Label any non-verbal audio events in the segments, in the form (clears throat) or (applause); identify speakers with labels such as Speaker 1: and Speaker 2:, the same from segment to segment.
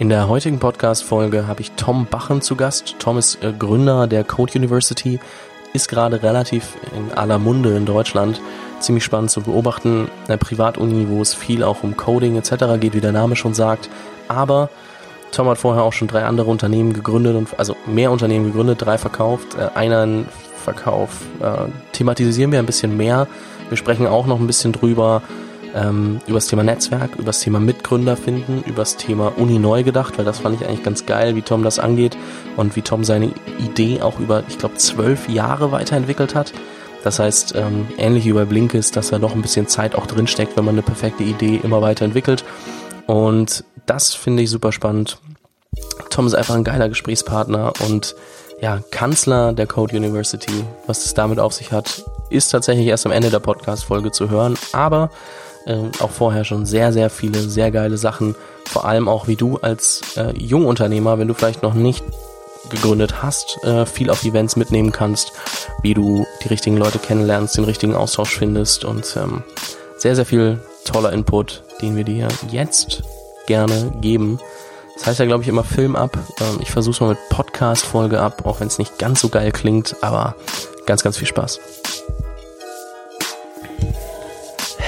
Speaker 1: In der heutigen Podcast-Folge habe ich Tom Bachen zu Gast. Tom ist äh, Gründer der Code University, ist gerade relativ in aller Munde in Deutschland. Ziemlich spannend zu beobachten. Eine Privatuni, wo es viel auch um Coding etc. geht, wie der Name schon sagt. Aber Tom hat vorher auch schon drei andere Unternehmen gegründet und also mehr Unternehmen gegründet, drei verkauft, äh, einen Verkauf äh, thematisieren wir ein bisschen mehr. Wir sprechen auch noch ein bisschen drüber, ähm, über das Thema Netzwerk, über das Thema Mitgründer finden, über das Thema Uni neu gedacht, weil das fand ich eigentlich ganz geil, wie Tom das angeht und wie Tom seine Idee auch über, ich glaube, zwölf Jahre weiterentwickelt hat. Das heißt, ähm, ähnlich wie bei Blinkist, dass da noch ein bisschen Zeit auch drinsteckt, wenn man eine perfekte Idee immer weiterentwickelt. Und das finde ich super spannend. Tom ist einfach ein geiler Gesprächspartner und ja, Kanzler der Code University. Was es damit auf sich hat, ist tatsächlich erst am Ende der Podcast-Folge zu hören. Aber äh, auch vorher schon sehr, sehr viele, sehr geile Sachen. Vor allem auch wie du als äh, Jungunternehmer, wenn du vielleicht noch nicht gegründet hast, äh, viel auf Events mitnehmen kannst, wie du die richtigen Leute kennenlernst, den richtigen Austausch findest und ähm, sehr, sehr viel toller Input, den wir dir jetzt gerne geben. Das heißt ja, glaube ich, immer Film ab. Ähm, ich versuche es mal mit Podcast-Folge ab, auch wenn es nicht ganz so geil klingt, aber ganz, ganz viel Spaß.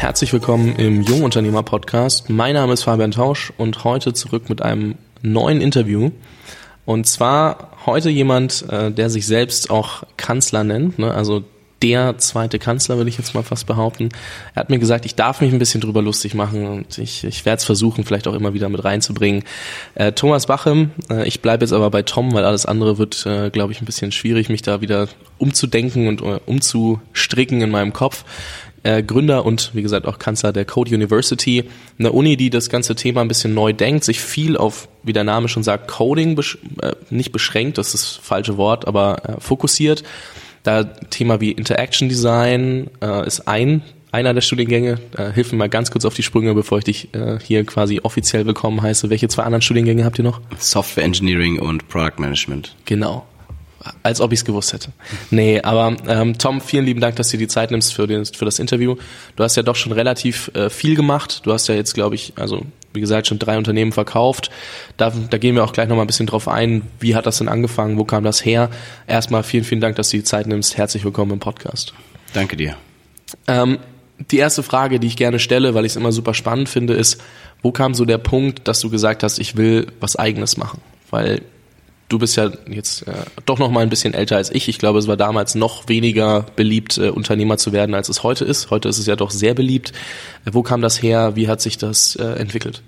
Speaker 1: Herzlich willkommen im Jungunternehmer Podcast. Mein Name ist Fabian Tausch und heute zurück mit einem neuen Interview. Und zwar heute jemand, äh, der sich selbst auch Kanzler nennt, ne? also der zweite Kanzler, würde ich jetzt mal fast behaupten. Er hat mir gesagt, ich darf mich ein bisschen drüber lustig machen und ich, ich werde es versuchen, vielleicht auch immer wieder mit reinzubringen. Äh, Thomas Bachem, äh, ich bleibe jetzt aber bei Tom, weil alles andere wird, äh, glaube ich, ein bisschen schwierig, mich da wieder umzudenken und äh, umzustricken in meinem Kopf äh, Gründer und wie gesagt auch Kanzler der Code University, eine Uni, die das ganze Thema ein bisschen neu denkt, sich viel auf, wie der Name schon sagt, Coding besch äh, nicht beschränkt, das ist das falsche Wort, aber äh, fokussiert. Da Thema wie Interaction Design äh, ist ein einer der Studiengänge. Äh, hilf mir mal ganz kurz auf die Sprünge, bevor ich dich äh, hier quasi offiziell willkommen heiße. Welche zwei anderen Studiengänge habt ihr noch?
Speaker 2: Software Engineering und Product Management.
Speaker 1: Genau als ob ich es gewusst hätte. Nee, aber ähm, Tom, vielen lieben Dank, dass du dir die Zeit nimmst für, den, für das Interview. Du hast ja doch schon relativ äh, viel gemacht. Du hast ja jetzt, glaube ich, also wie gesagt, schon drei Unternehmen verkauft. Da, da gehen wir auch gleich nochmal ein bisschen drauf ein. Wie hat das denn angefangen? Wo kam das her? Erstmal vielen, vielen Dank, dass du die Zeit nimmst. Herzlich willkommen im Podcast.
Speaker 2: Danke dir.
Speaker 1: Ähm, die erste Frage, die ich gerne stelle, weil ich es immer super spannend finde, ist, wo kam so der Punkt, dass du gesagt hast, ich will was eigenes machen? Weil du bist ja jetzt äh, doch noch mal ein bisschen älter als ich. Ich glaube, es war damals noch weniger beliebt, äh, Unternehmer zu werden, als es heute ist. Heute ist es ja doch sehr beliebt. Äh, wo kam das her? Wie hat sich das äh, entwickelt?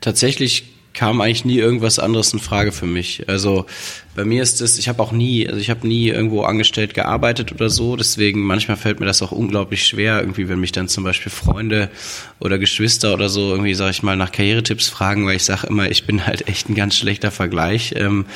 Speaker 2: Tatsächlich kam eigentlich nie irgendwas anderes in Frage für mich. Also bei mir ist es, ich habe auch nie, also ich habe nie irgendwo angestellt gearbeitet oder so. Deswegen manchmal fällt mir das auch unglaublich schwer, irgendwie, wenn mich dann zum Beispiel Freunde oder Geschwister oder so irgendwie, sag ich mal, nach Karrieretipps fragen, weil ich sage immer, ich bin halt echt ein ganz schlechter Vergleich. Ähm,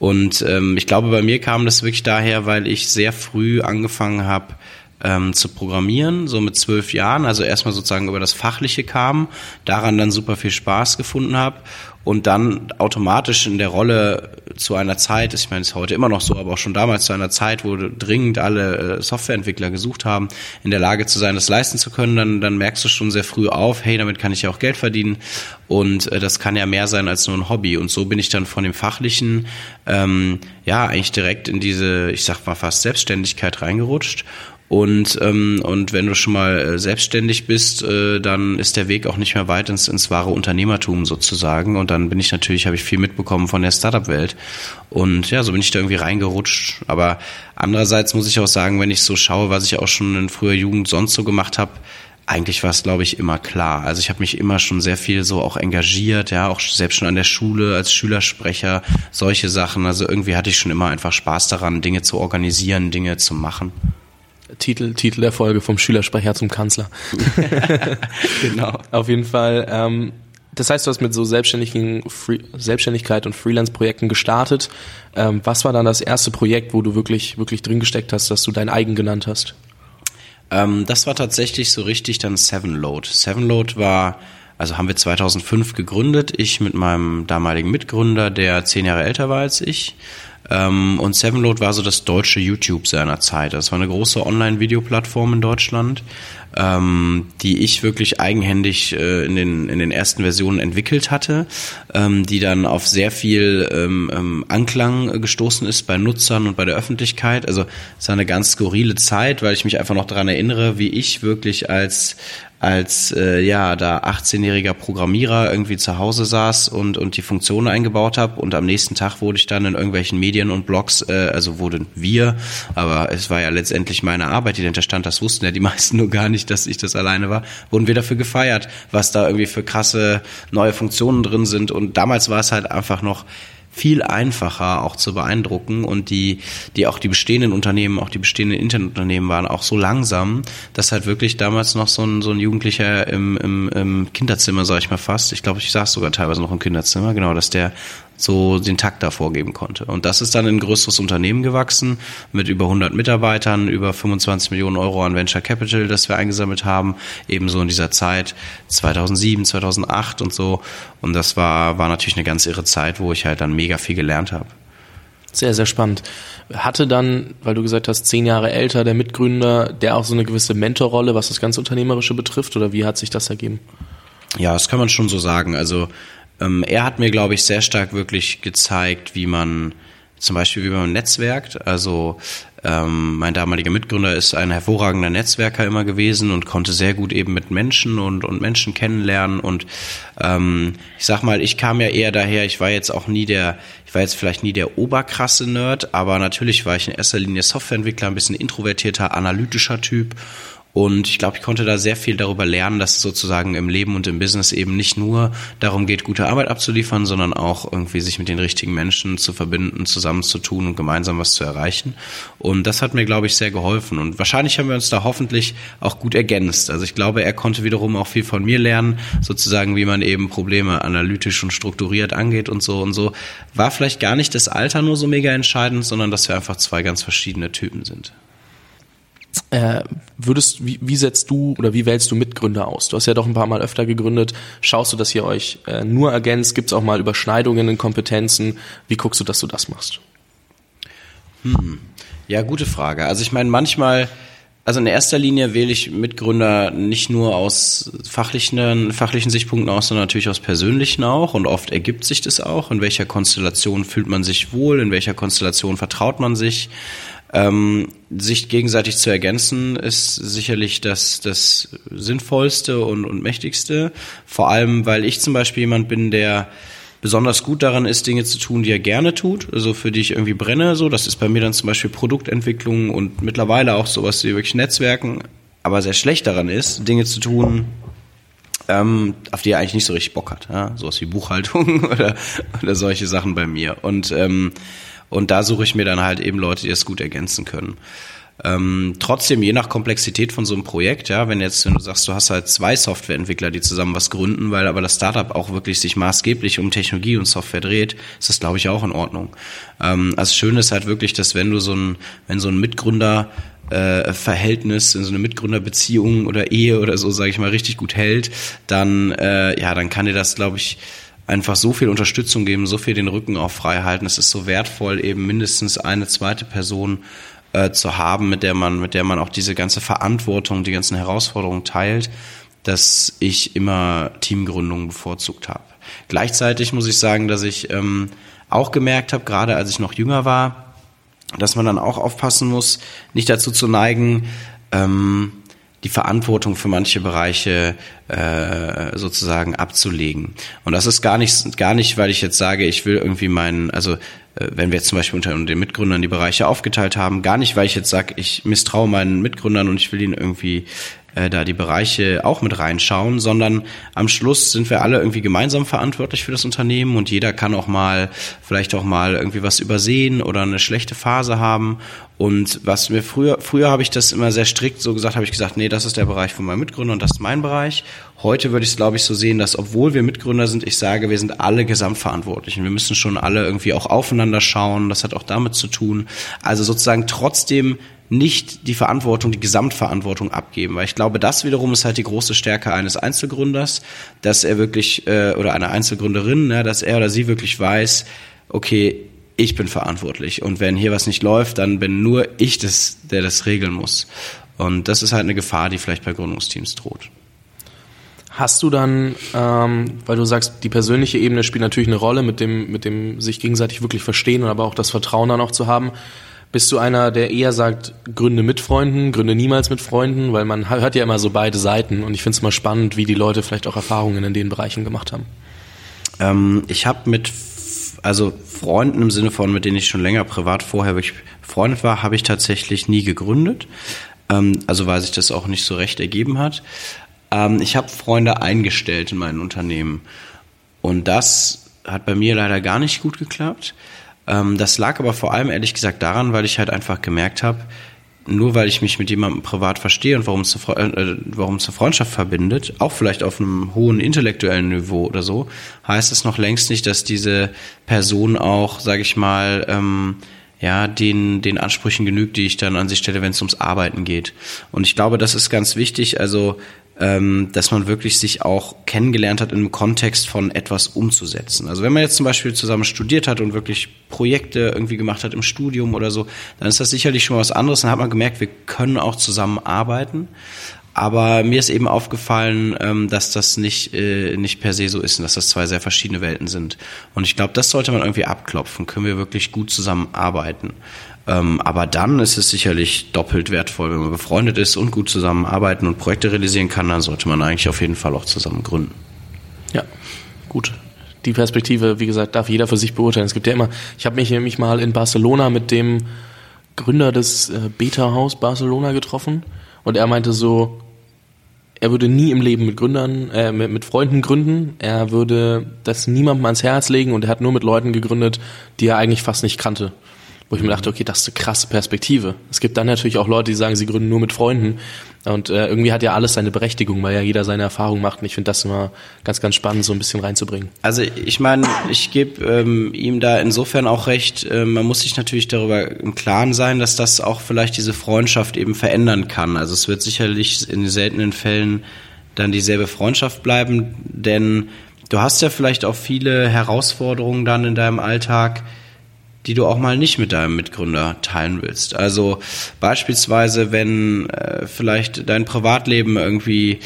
Speaker 2: und ähm, ich glaube, bei mir kam das wirklich daher, weil ich sehr früh angefangen habe, ähm, zu programmieren, so mit zwölf Jahren, also erstmal sozusagen über das Fachliche kam, daran dann super viel Spaß gefunden habe und dann automatisch in der Rolle zu einer Zeit, ich meine, es ist heute immer noch so, aber auch schon damals zu einer Zeit, wo dringend alle äh, Softwareentwickler gesucht haben, in der Lage zu sein, das leisten zu können, dann, dann merkst du schon sehr früh auf, hey, damit kann ich ja auch Geld verdienen und äh, das kann ja mehr sein als nur ein Hobby. Und so bin ich dann von dem Fachlichen ähm, ja eigentlich direkt in diese, ich sag mal fast Selbstständigkeit reingerutscht und, ähm, und wenn du schon mal äh, selbstständig bist, äh, dann ist der Weg auch nicht mehr weit ins, ins wahre Unternehmertum sozusagen. Und dann bin ich natürlich, habe ich viel mitbekommen von der Startup-Welt. Und ja, so bin ich da irgendwie reingerutscht. Aber andererseits muss ich auch sagen, wenn ich so schaue, was ich auch schon in früher Jugend sonst so gemacht habe, eigentlich war es, glaube ich, immer klar. Also ich habe mich immer schon sehr viel so auch engagiert, ja, auch selbst schon an der Schule als Schülersprecher, solche Sachen. Also irgendwie hatte ich schon immer einfach Spaß daran, Dinge zu organisieren, Dinge zu machen.
Speaker 1: Titel, Titel der Folge vom Schülersprecher zum Kanzler. (laughs) genau. Auf jeden Fall. Ähm, das heißt, du hast mit so selbstständigen Free Selbstständigkeit und Freelance-Projekten gestartet. Ähm, was war dann das erste Projekt, wo du wirklich, wirklich drin gesteckt hast, dass du dein eigen genannt hast?
Speaker 2: Ähm, das war tatsächlich so richtig dann Sevenload. Sevenload war, also haben wir 2005 gegründet. Ich mit meinem damaligen Mitgründer, der zehn Jahre älter war als ich. Ähm, und Sevenload war so das deutsche YouTube seiner Zeit. Das war eine große Online-Videoplattform in Deutschland, ähm, die ich wirklich eigenhändig äh, in, den, in den ersten Versionen entwickelt hatte, ähm, die dann auf sehr viel Anklang gestoßen ist bei Nutzern und bei der Öffentlichkeit. Also es war eine ganz skurrile Zeit, weil ich mich einfach noch daran erinnere, wie ich wirklich als als äh, ja da 18-jähriger Programmierer irgendwie zu Hause saß und und die Funktionen eingebaut habe und am nächsten Tag wurde ich dann in irgendwelchen Medien und Blogs, äh, also wurden wir, aber es war ja letztendlich meine Arbeit, die dahinter stand, das wussten ja die (laughs) meisten nur gar nicht, dass ich das alleine war, wurden wir dafür gefeiert, was da irgendwie für krasse neue Funktionen drin sind. Und damals war es halt einfach noch viel einfacher auch zu beeindrucken. Und die, die auch die bestehenden Unternehmen, auch die bestehenden Internetunternehmen waren auch so langsam, dass halt wirklich damals noch so ein, so ein Jugendlicher im, im, im Kinderzimmer, sag ich mal fast, ich glaube, ich saß sogar teilweise noch im Kinderzimmer, genau, dass der so den Takt da vorgeben konnte. Und das ist dann in ein größeres Unternehmen gewachsen mit über 100 Mitarbeitern, über 25 Millionen Euro an Venture Capital, das wir eingesammelt haben, ebenso in dieser Zeit 2007, 2008 und so. Und das war, war natürlich eine ganz irre Zeit, wo ich halt dann mega viel gelernt habe.
Speaker 1: Sehr, sehr spannend. Hatte dann, weil du gesagt hast, zehn Jahre älter, der Mitgründer, der auch so eine gewisse Mentorrolle, was das ganze Unternehmerische betrifft, oder wie hat sich das ergeben?
Speaker 2: Ja, das kann man schon so sagen. Also ähm, er hat mir, glaube ich, sehr stark wirklich gezeigt, wie man zum Beispiel, wie man netzwerkt. Also ähm, mein damaliger Mitgründer ist ein hervorragender Netzwerker immer gewesen und konnte sehr gut eben mit Menschen und, und Menschen kennenlernen. Und ähm, ich sag mal, ich kam ja eher daher, ich war jetzt auch nie der, ich war jetzt vielleicht nie der oberkrasse Nerd, aber natürlich war ich in erster Linie Softwareentwickler, ein bisschen introvertierter, analytischer Typ und ich glaube, ich konnte da sehr viel darüber lernen, dass es sozusagen im Leben und im Business eben nicht nur darum geht, gute Arbeit abzuliefern, sondern auch irgendwie sich mit den richtigen Menschen zu verbinden, zusammenzutun und gemeinsam was zu erreichen. Und das hat mir, glaube ich, sehr geholfen. Und wahrscheinlich haben wir uns da hoffentlich auch gut ergänzt. Also ich glaube, er konnte wiederum auch viel von mir lernen, sozusagen, wie man eben Probleme analytisch und strukturiert angeht und so und so. War vielleicht gar nicht das Alter nur so mega entscheidend, sondern dass wir einfach zwei ganz verschiedene Typen sind.
Speaker 1: Äh, würdest, wie, wie setzt du oder wie wählst du Mitgründer aus? Du hast ja doch ein paar Mal öfter gegründet. Schaust du, dass ihr euch äh, nur ergänzt? Gibt es auch mal Überschneidungen in Kompetenzen? Wie guckst du, dass du das machst?
Speaker 2: Hm. Ja, gute Frage. Also ich meine, manchmal, also in erster Linie wähle ich Mitgründer nicht nur aus fachlichen, fachlichen Sichtpunkten aus, sondern natürlich aus persönlichen auch. Und oft ergibt sich das auch. In welcher Konstellation fühlt man sich wohl? In welcher Konstellation vertraut man sich? Ähm, sich gegenseitig zu ergänzen ist sicherlich das, das Sinnvollste und, und Mächtigste. Vor allem, weil ich zum Beispiel jemand bin, der besonders gut daran ist, Dinge zu tun, die er gerne tut, also für die ich irgendwie brenne. So, das ist bei mir dann zum Beispiel Produktentwicklung und mittlerweile auch sowas wie wirklich Netzwerken, aber sehr schlecht daran ist, Dinge zu tun, ähm, auf die er eigentlich nicht so richtig Bock hat. Ja? Sowas wie Buchhaltung (laughs) oder, oder solche Sachen bei mir. Und ähm, und da suche ich mir dann halt eben Leute, die das gut ergänzen können. Ähm, trotzdem, je nach Komplexität von so einem Projekt, ja, wenn jetzt, wenn du sagst, du hast halt zwei Softwareentwickler, die zusammen was gründen, weil aber das Startup auch wirklich sich maßgeblich um Technologie und Software dreht, ist das, glaube ich, auch in Ordnung. Ähm, also schön ist halt wirklich, dass wenn du so ein, wenn so ein Mitgründer äh, Verhältnis, in so eine Mitgründerbeziehung oder Ehe oder so, sage ich mal, richtig gut hält, dann äh, ja, dann kann dir das, glaube ich, einfach so viel Unterstützung geben, so viel den Rücken auch frei halten. Es ist so wertvoll, eben mindestens eine zweite Person äh, zu haben, mit der man, mit der man auch diese ganze Verantwortung, die ganzen Herausforderungen teilt, dass ich immer Teamgründungen bevorzugt habe. Gleichzeitig muss ich sagen, dass ich ähm, auch gemerkt habe, gerade als ich noch jünger war, dass man dann auch aufpassen muss, nicht dazu zu neigen, ähm, die Verantwortung für manche Bereiche äh, sozusagen abzulegen. Und das ist gar nicht, gar nicht, weil ich jetzt sage, ich will irgendwie meinen, also äh, wenn wir jetzt zum Beispiel unter den Mitgründern die Bereiche aufgeteilt haben, gar nicht, weil ich jetzt sage, ich misstraue meinen Mitgründern und ich will ihnen irgendwie äh, da die Bereiche auch mit reinschauen, sondern am Schluss sind wir alle irgendwie gemeinsam verantwortlich für das Unternehmen und jeder kann auch mal, vielleicht auch mal irgendwie was übersehen oder eine schlechte Phase haben. Und was mir früher, früher habe ich das immer sehr strikt so gesagt, habe ich gesagt, nee, das ist der Bereich von meinem Mitgründer und das ist mein Bereich. Heute würde ich es, glaube ich, so sehen, dass obwohl wir Mitgründer sind, ich sage, wir sind alle gesamtverantwortlich und wir müssen schon alle irgendwie auch aufeinander schauen. Das hat auch damit zu tun. Also sozusagen trotzdem nicht die Verantwortung, die Gesamtverantwortung abgeben. Weil ich glaube, das wiederum ist halt die große Stärke eines Einzelgründers, dass er wirklich, äh, oder einer Einzelgründerin, ne, dass er oder sie wirklich weiß, okay, ich bin verantwortlich. Und wenn hier was nicht läuft, dann bin nur ich das, der das regeln muss. Und das ist halt eine Gefahr, die vielleicht bei Gründungsteams droht.
Speaker 1: Hast du dann, ähm, weil du sagst, die persönliche Ebene spielt natürlich eine Rolle, mit dem, mit dem sich gegenseitig wirklich verstehen und aber auch das Vertrauen dann auch zu haben. Bist du einer, der eher sagt, gründe mit Freunden, gründe niemals mit Freunden? Weil man hört ja immer so beide Seiten und ich finde es mal spannend, wie die Leute vielleicht auch Erfahrungen in den Bereichen gemacht haben.
Speaker 2: Ähm, ich habe mit, also Freunden im Sinne von, mit denen ich schon länger privat vorher befreundet war, habe ich tatsächlich nie gegründet. Ähm, also weil sich das auch nicht so recht ergeben hat. Ähm, ich habe Freunde eingestellt in meinem Unternehmen und das hat bei mir leider gar nicht gut geklappt. Ähm, das lag aber vor allem ehrlich gesagt daran, weil ich halt einfach gemerkt habe, nur weil ich mich mit jemandem privat verstehe und warum es zur, äh, warum es zur Freundschaft verbindet, auch vielleicht auf einem hohen intellektuellen Niveau oder so, heißt es noch längst nicht, dass diese Person auch, sage ich mal, ähm, ja, den, den Ansprüchen genügt, die ich dann an sich stelle, wenn es ums Arbeiten geht. Und ich glaube, das ist ganz wichtig. Also ähm, dass man wirklich sich auch kennengelernt hat im Kontext von etwas umzusetzen. Also wenn man jetzt zum Beispiel zusammen studiert hat und wirklich Projekte irgendwie gemacht hat im Studium oder so, dann ist das sicherlich schon was anderes. Dann hat man gemerkt, wir können auch zusammen arbeiten. Aber mir ist eben aufgefallen, ähm, dass das nicht, äh, nicht per se so ist und dass das zwei sehr verschiedene Welten sind. Und ich glaube, das sollte man irgendwie abklopfen. Können wir wirklich gut zusammenarbeiten? Ähm, aber dann ist es sicherlich doppelt wertvoll, wenn man befreundet ist und gut zusammenarbeiten und Projekte realisieren kann, dann sollte man eigentlich auf jeden Fall auch zusammen gründen.
Speaker 1: Ja, gut. Die Perspektive, wie gesagt, darf jeder für sich beurteilen. Es gibt ja immer, ich habe mich nämlich mal in Barcelona mit dem Gründer des äh, Beta-Haus Barcelona getroffen und er meinte so, er würde nie im Leben mit Gründern, äh, mit, mit Freunden gründen. Er würde das niemandem ans Herz legen und er hat nur mit Leuten gegründet, die er eigentlich fast nicht kannte wo ich mir dachte, okay, das ist eine krasse Perspektive. Es gibt dann natürlich auch Leute, die sagen, sie gründen nur mit Freunden. Und äh, irgendwie hat ja alles seine Berechtigung, weil ja jeder seine Erfahrung macht. Und ich finde das immer ganz, ganz spannend, so ein bisschen reinzubringen.
Speaker 2: Also ich meine, ich gebe ähm, ihm da insofern auch recht, äh, man muss sich natürlich darüber im Klaren sein, dass das auch vielleicht diese Freundschaft eben verändern kann. Also es wird sicherlich in seltenen Fällen dann dieselbe Freundschaft bleiben, denn du hast ja vielleicht auch viele Herausforderungen dann in deinem Alltag, die du auch mal nicht mit deinem Mitgründer teilen willst. Also beispielsweise, wenn äh, vielleicht dein Privatleben irgendwie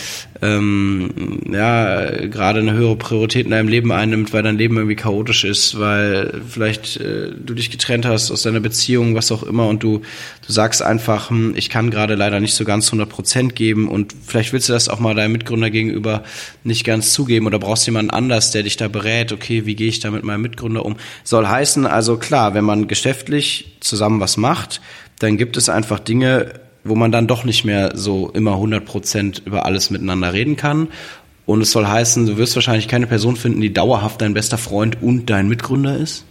Speaker 2: ähm, ja gerade eine höhere Priorität in deinem Leben einnimmt, weil dein Leben irgendwie chaotisch ist, weil vielleicht äh, du dich getrennt hast aus deiner Beziehung, was auch immer, und du du sagst einfach, hm, ich kann gerade leider nicht so ganz 100 Prozent geben und vielleicht willst du das auch mal deinem Mitgründer gegenüber nicht ganz zugeben oder brauchst jemanden anders, der dich da berät. Okay, wie gehe ich da mit meinem Mitgründer um? Soll heißen, also klar klar, wenn man geschäftlich zusammen was macht, dann gibt es einfach Dinge, wo man dann doch nicht mehr so immer 100 Prozent über alles miteinander reden kann. Und es soll heißen, du wirst wahrscheinlich keine Person finden, die dauerhaft dein bester Freund und dein Mitgründer ist.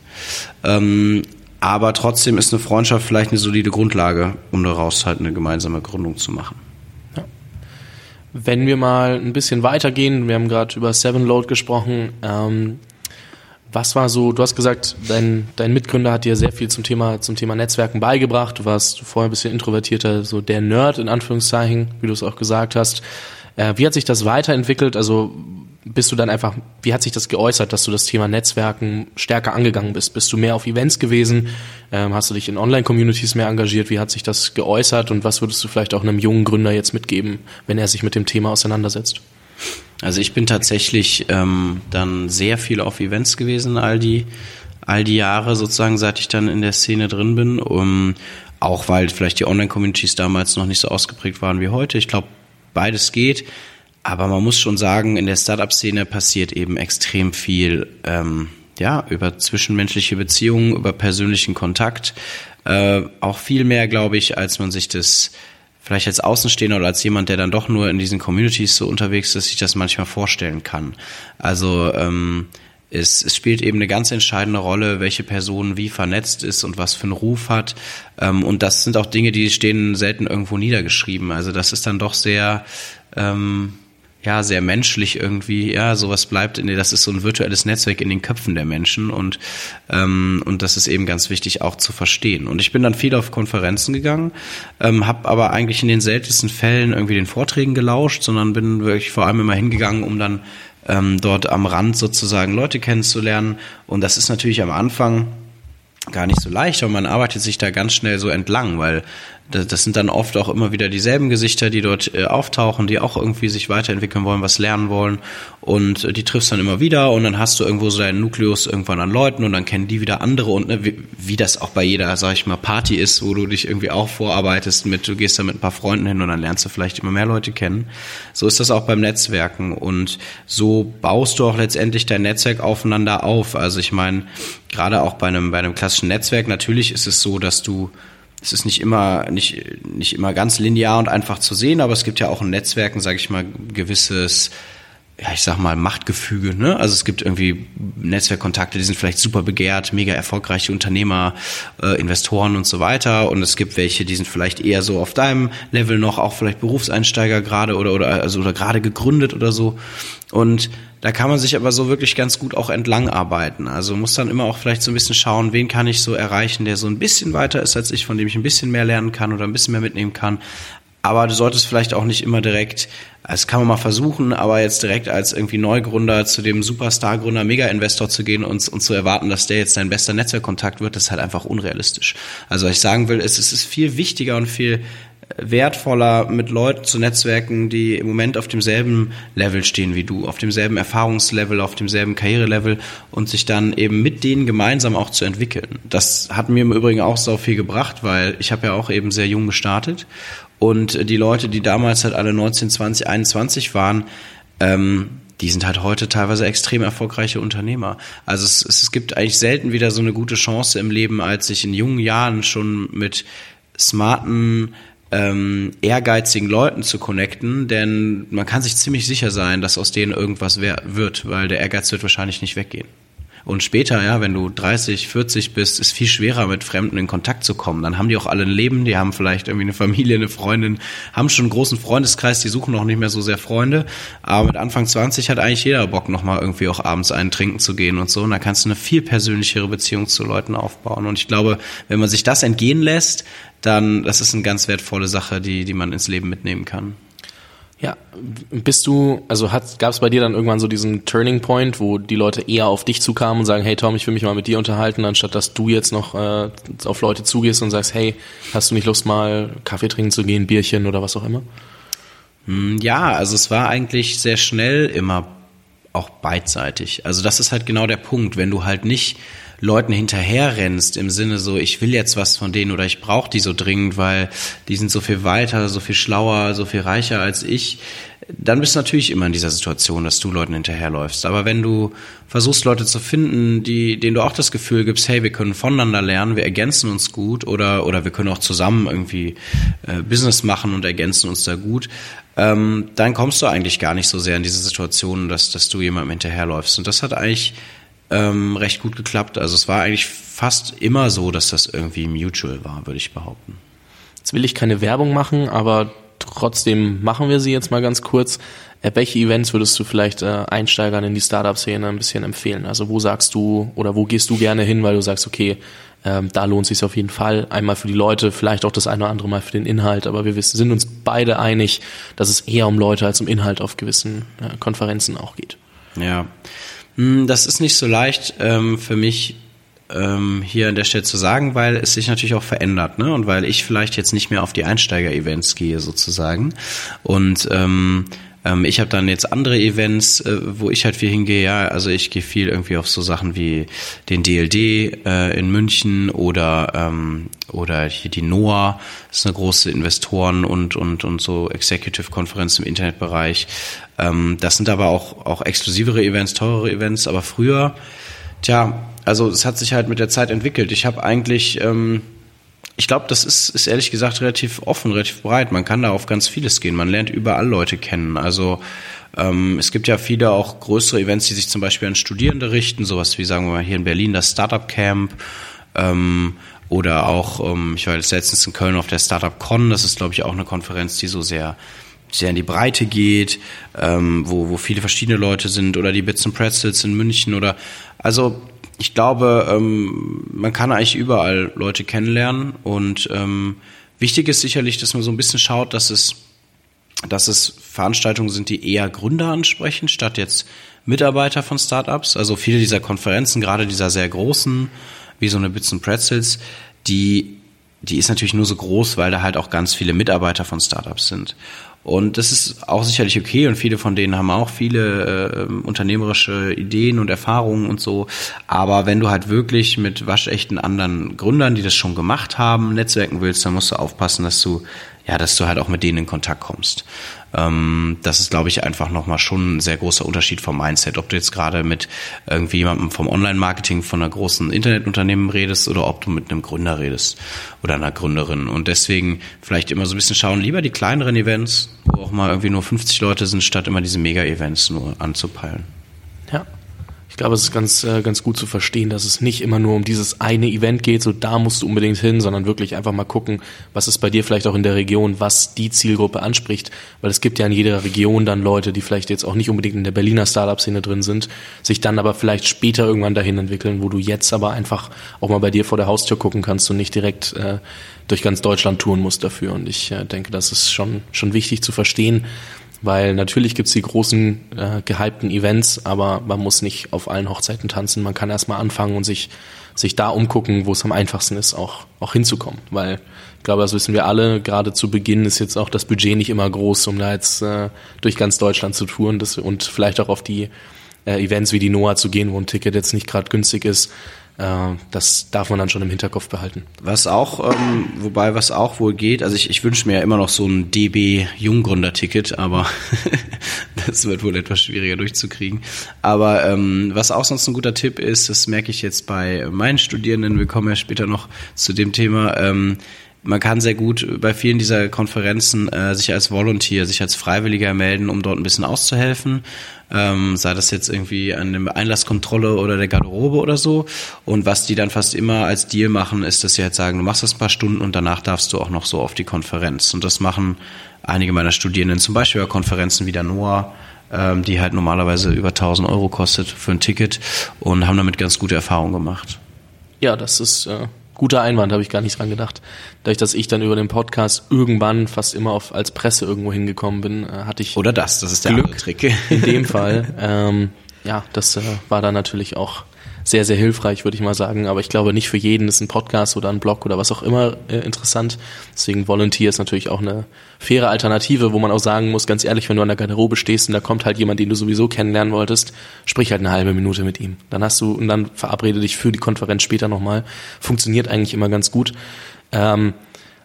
Speaker 2: Ähm, aber trotzdem ist eine Freundschaft vielleicht eine solide Grundlage, um daraus halt eine gemeinsame Gründung zu machen. Ja.
Speaker 1: Wenn wir mal ein bisschen weitergehen, wir haben gerade über Seven Load gesprochen. Ähm, was war so, du hast gesagt, dein, dein Mitgründer hat dir sehr viel zum Thema, zum Thema Netzwerken beigebracht. Du warst vorher ein bisschen introvertierter, so der Nerd in Anführungszeichen, wie du es auch gesagt hast. Äh, wie hat sich das weiterentwickelt? Also bist du dann einfach, wie hat sich das geäußert, dass du das Thema Netzwerken stärker angegangen bist? Bist du mehr auf Events gewesen? Ähm, hast du dich in Online-Communities mehr engagiert? Wie hat sich das geäußert? Und was würdest du vielleicht auch einem jungen Gründer jetzt mitgeben, wenn er sich mit dem Thema auseinandersetzt?
Speaker 2: Also ich bin tatsächlich ähm, dann sehr viel auf Events gewesen, all die, all die Jahre sozusagen, seit ich dann in der Szene drin bin. Um, auch weil vielleicht die Online-Communities damals noch nicht so ausgeprägt waren wie heute. Ich glaube, beides geht. Aber man muss schon sagen, in der Startup-Szene passiert eben extrem viel, ähm, ja, über zwischenmenschliche Beziehungen, über persönlichen Kontakt. Äh, auch viel mehr, glaube ich, als man sich das vielleicht als Außenstehender oder als jemand, der dann doch nur in diesen Communities so unterwegs ist, sich das manchmal vorstellen kann. Also ähm, es, es spielt eben eine ganz entscheidende Rolle, welche Person wie vernetzt ist und was für einen Ruf hat. Ähm, und das sind auch Dinge, die stehen selten irgendwo niedergeschrieben. Also das ist dann doch sehr ähm, ja, sehr menschlich irgendwie, ja, sowas bleibt in dir, das ist so ein virtuelles Netzwerk in den Köpfen der Menschen und, ähm, und das ist eben ganz wichtig auch zu verstehen. Und ich bin dann viel auf Konferenzen gegangen, ähm, habe aber eigentlich in den seltensten Fällen irgendwie den Vorträgen gelauscht, sondern bin wirklich vor allem immer hingegangen, um dann ähm, dort am Rand sozusagen Leute kennenzulernen. Und das ist natürlich am Anfang gar nicht so leicht, aber man arbeitet sich da ganz schnell so entlang, weil das, sind dann oft auch immer wieder dieselben Gesichter, die dort äh, auftauchen, die auch irgendwie sich weiterentwickeln wollen, was lernen wollen und äh, die triffst dann immer wieder und dann hast du irgendwo so deinen Nukleus irgendwann an Leuten und dann kennen die wieder andere und ne, wie, wie das auch bei jeder, sag ich mal, Party ist, wo du dich irgendwie auch vorarbeitest mit, du gehst da mit ein paar Freunden hin und dann lernst du vielleicht immer mehr Leute kennen. So ist das auch beim Netzwerken und so baust du auch letztendlich dein Netzwerk aufeinander auf. Also ich meine, gerade auch bei einem, bei einem klassischen Netzwerk, natürlich ist es so, dass du es ist nicht immer nicht nicht immer ganz linear und einfach zu sehen, aber es gibt ja auch in Netzwerken, sage ich mal, gewisses ja, ich sag mal, Machtgefüge, ne? Also es gibt irgendwie Netzwerkkontakte, die sind vielleicht super begehrt, mega erfolgreiche Unternehmer, äh, Investoren und so weiter. Und es gibt welche, die sind vielleicht eher so auf deinem Level noch, auch vielleicht Berufseinsteiger gerade oder oder also oder gerade gegründet oder so. Und da kann man sich aber so wirklich ganz gut auch entlang arbeiten. Also muss dann immer auch vielleicht so ein bisschen schauen, wen kann ich so erreichen, der so ein bisschen weiter ist als ich, von dem ich ein bisschen mehr lernen kann oder ein bisschen mehr mitnehmen kann. Aber du solltest vielleicht auch nicht immer direkt, das kann man mal versuchen, aber jetzt direkt als irgendwie Neugründer zu dem Superstar-Gründer, Mega-Investor zu gehen und, und zu erwarten, dass der jetzt dein bester Netzwerkkontakt wird, das ist halt einfach unrealistisch. Also was ich sagen will, ist, es ist viel wichtiger und viel wertvoller, mit Leuten zu netzwerken, die im Moment auf demselben Level stehen wie du, auf demselben Erfahrungslevel, auf demselben Karrierelevel und sich dann eben mit denen gemeinsam auch zu entwickeln. Das hat mir im Übrigen auch so viel gebracht, weil ich habe ja auch eben sehr jung gestartet und die Leute, die damals halt alle 19, 20, 21 waren, ähm, die sind halt heute teilweise extrem erfolgreiche Unternehmer. Also es, es gibt eigentlich selten wieder so eine gute Chance im Leben, als sich in jungen Jahren schon mit smarten, ähm, ehrgeizigen Leuten zu connecten, denn man kann sich ziemlich sicher sein, dass aus denen irgendwas wird, weil der Ehrgeiz wird wahrscheinlich nicht weggehen. Und später, ja, wenn du 30, 40 bist, ist viel schwerer mit Fremden in Kontakt zu kommen. Dann haben die auch alle ein Leben, die haben vielleicht irgendwie eine Familie, eine Freundin, haben schon einen großen Freundeskreis, die suchen auch nicht mehr so sehr Freunde. Aber mit Anfang 20 hat eigentlich jeder Bock, nochmal irgendwie auch abends einen trinken zu gehen und so. Und da kannst du eine viel persönlichere Beziehung zu Leuten aufbauen. Und ich glaube, wenn man sich das entgehen lässt, dann, das ist eine ganz wertvolle Sache, die, die man ins Leben mitnehmen kann.
Speaker 1: Ja, bist du, also gab es bei dir dann irgendwann so diesen Turning Point, wo die Leute eher auf dich zukamen und sagen, hey Tom, ich will mich mal mit dir unterhalten, anstatt dass du jetzt noch äh, auf Leute zugehst und sagst, hey, hast du nicht Lust mal Kaffee trinken zu gehen, Bierchen oder was auch immer?
Speaker 2: Hm, ja, also es war eigentlich sehr schnell immer auch beidseitig. Also das ist halt genau der Punkt, wenn du halt nicht Leuten hinterherrennst im Sinne so, ich will jetzt was von denen oder ich brauche die so dringend, weil die sind so viel weiter, so viel schlauer, so viel reicher als ich, dann bist du natürlich immer in dieser Situation, dass du Leuten hinterherläufst. Aber wenn du versuchst, Leute zu finden, die, denen du auch das Gefühl gibst, hey, wir können voneinander lernen, wir ergänzen uns gut oder, oder wir können auch zusammen irgendwie äh, Business machen und ergänzen uns da gut, ähm, dann kommst du eigentlich gar nicht so sehr in diese Situation, dass, dass du jemandem hinterherläufst. Und das hat eigentlich ähm, recht gut geklappt. Also es war eigentlich fast immer so, dass das irgendwie mutual war, würde ich behaupten.
Speaker 1: Jetzt will ich keine Werbung machen, aber trotzdem machen wir sie jetzt mal ganz kurz. Äh, welche Events würdest du vielleicht äh, Einsteigern in die Startup-Szene ein bisschen empfehlen? Also wo sagst du oder wo gehst du gerne hin, weil du sagst, okay, ähm, da lohnt sich auf jeden Fall. Einmal für die Leute, vielleicht auch das eine oder andere Mal für den Inhalt, aber wir sind uns beide einig, dass es eher um Leute als um Inhalt auf gewissen äh, Konferenzen auch geht.
Speaker 2: Ja, das ist nicht so leicht ähm, für mich ähm, hier an der Stelle zu sagen, weil es sich natürlich auch verändert, ne? Und weil ich vielleicht jetzt nicht mehr auf die Einsteiger-Events gehe sozusagen. Und ähm, ähm, ich habe dann jetzt andere Events, äh, wo ich halt viel hingehe. Ja, also ich gehe viel irgendwie auf so Sachen wie den DLD äh, in München oder ähm, oder hier die NOAA, das ist eine große Investoren und und und so Executive-Konferenz im Internetbereich. Ähm, das sind aber auch auch exklusivere Events, teurere Events. Aber früher, tja, also es hat sich halt mit der Zeit entwickelt. Ich habe eigentlich ähm, ich glaube, das ist, ist ehrlich gesagt relativ offen, relativ breit. Man kann da auf ganz vieles gehen. Man lernt überall Leute kennen. Also ähm, es gibt ja viele auch größere Events, die sich zum Beispiel an Studierende richten, sowas wie sagen wir mal hier in Berlin das Startup Camp. Ähm, oder auch, ähm, ich war jetzt letztens in Köln auf der Startup Con, das ist, glaube ich, auch eine Konferenz, die so sehr sehr in die Breite geht, ähm, wo, wo viele verschiedene Leute sind, oder die Bits and Pretzels in München oder also ich glaube, ähm, man kann eigentlich überall Leute kennenlernen und ähm, wichtig ist sicherlich, dass man so ein bisschen schaut, dass es, dass es Veranstaltungen sind, die eher Gründer ansprechen, statt jetzt Mitarbeiter von Startups. Also viele dieser Konferenzen, gerade dieser sehr großen, wie so eine Bits and Pretzels, die, die ist natürlich nur so groß, weil da halt auch ganz viele Mitarbeiter von Startups sind. Und das ist auch sicherlich okay und viele von denen haben auch viele äh, unternehmerische Ideen und Erfahrungen und so. Aber wenn du halt wirklich mit waschechten anderen Gründern, die das schon gemacht haben, netzwerken willst, dann musst du aufpassen, dass du ja, dass du halt auch mit denen in Kontakt kommst. Ähm, das ist, glaube ich, einfach nochmal schon ein sehr großer Unterschied vom Mindset. Ob du jetzt gerade mit irgendwie jemandem vom Online-Marketing von einer großen Internetunternehmen redest oder ob du mit einem Gründer redest oder einer Gründerin. Und deswegen vielleicht immer so ein bisschen schauen, lieber die kleineren Events, wo auch mal irgendwie nur 50 Leute sind, statt immer diese Mega-Events nur anzupeilen.
Speaker 1: Ja, ich glaube, es ist ganz, äh, ganz gut zu verstehen, dass es nicht immer nur um dieses eine Event geht, so da musst du unbedingt hin, sondern wirklich einfach mal gucken, was ist bei dir vielleicht auch in der Region, was die Zielgruppe anspricht, weil es gibt ja in jeder Region dann Leute, die vielleicht jetzt auch nicht unbedingt in der Berliner Startup-Szene drin sind, sich dann aber vielleicht später irgendwann dahin entwickeln, wo du jetzt aber einfach auch mal bei dir vor der Haustür gucken kannst und nicht direkt äh, durch ganz Deutschland touren musst dafür. Und ich äh, denke, das ist schon, schon wichtig zu verstehen, weil natürlich gibt's die großen äh, gehypten Events, aber man muss nicht auf allen Hochzeiten tanzen. Man kann erstmal anfangen und sich, sich da umgucken, wo es am einfachsten ist, auch, auch hinzukommen. Weil ich glaube, das wissen wir alle, gerade zu Beginn ist jetzt auch das Budget nicht immer groß, um da jetzt äh, durch ganz Deutschland zu touren das, und vielleicht auch auf die äh, Events wie die Noah zu gehen, wo ein Ticket jetzt nicht gerade günstig ist. Äh, das darf man dann schon im Hinterkopf behalten.
Speaker 2: Was auch, ähm, wobei was auch wohl geht, also ich, ich wünsche mir ja immer noch so ein DB Junggründer-Ticket, aber (laughs) das wird wohl etwas schwieriger durchzukriegen. Aber ähm, was auch sonst ein guter Tipp ist, das merke ich jetzt bei meinen Studierenden, wir kommen ja später noch zu dem Thema, ähm, man kann sehr gut bei vielen dieser Konferenzen äh, sich als Volunteer, sich als Freiwilliger melden, um dort ein bisschen auszuhelfen. Ähm, sei das jetzt irgendwie an der Einlasskontrolle oder der Garderobe oder so. Und was die dann fast immer als Deal machen, ist, dass sie halt sagen, du machst das ein paar Stunden und danach darfst du auch noch so auf die Konferenz. Und das machen einige meiner Studierenden, zum Beispiel bei Konferenzen wie der NOAA, ähm, die halt normalerweise über 1000 Euro kostet für ein Ticket und haben damit ganz gute Erfahrungen gemacht.
Speaker 1: Ja, das ist äh, Guter Einwand, habe ich gar nicht dran gedacht. Dadurch, dass ich dann über den Podcast irgendwann fast immer auf, als Presse irgendwo hingekommen bin, äh, hatte ich.
Speaker 2: Oder das, das ist der
Speaker 1: Glück Trick. In dem Fall. (laughs) Ähm, ja, das äh, war dann natürlich auch sehr, sehr hilfreich, würde ich mal sagen. Aber ich glaube, nicht für jeden ist ein Podcast oder ein Blog oder was auch immer äh, interessant. Deswegen Volunteer ist natürlich auch eine faire Alternative, wo man auch sagen muss, ganz ehrlich, wenn du an der Garderobe stehst und da kommt halt jemand, den du sowieso kennenlernen wolltest, sprich halt eine halbe Minute mit ihm. Dann hast du, und dann verabrede dich für die Konferenz später nochmal. Funktioniert eigentlich immer ganz gut. Ähm,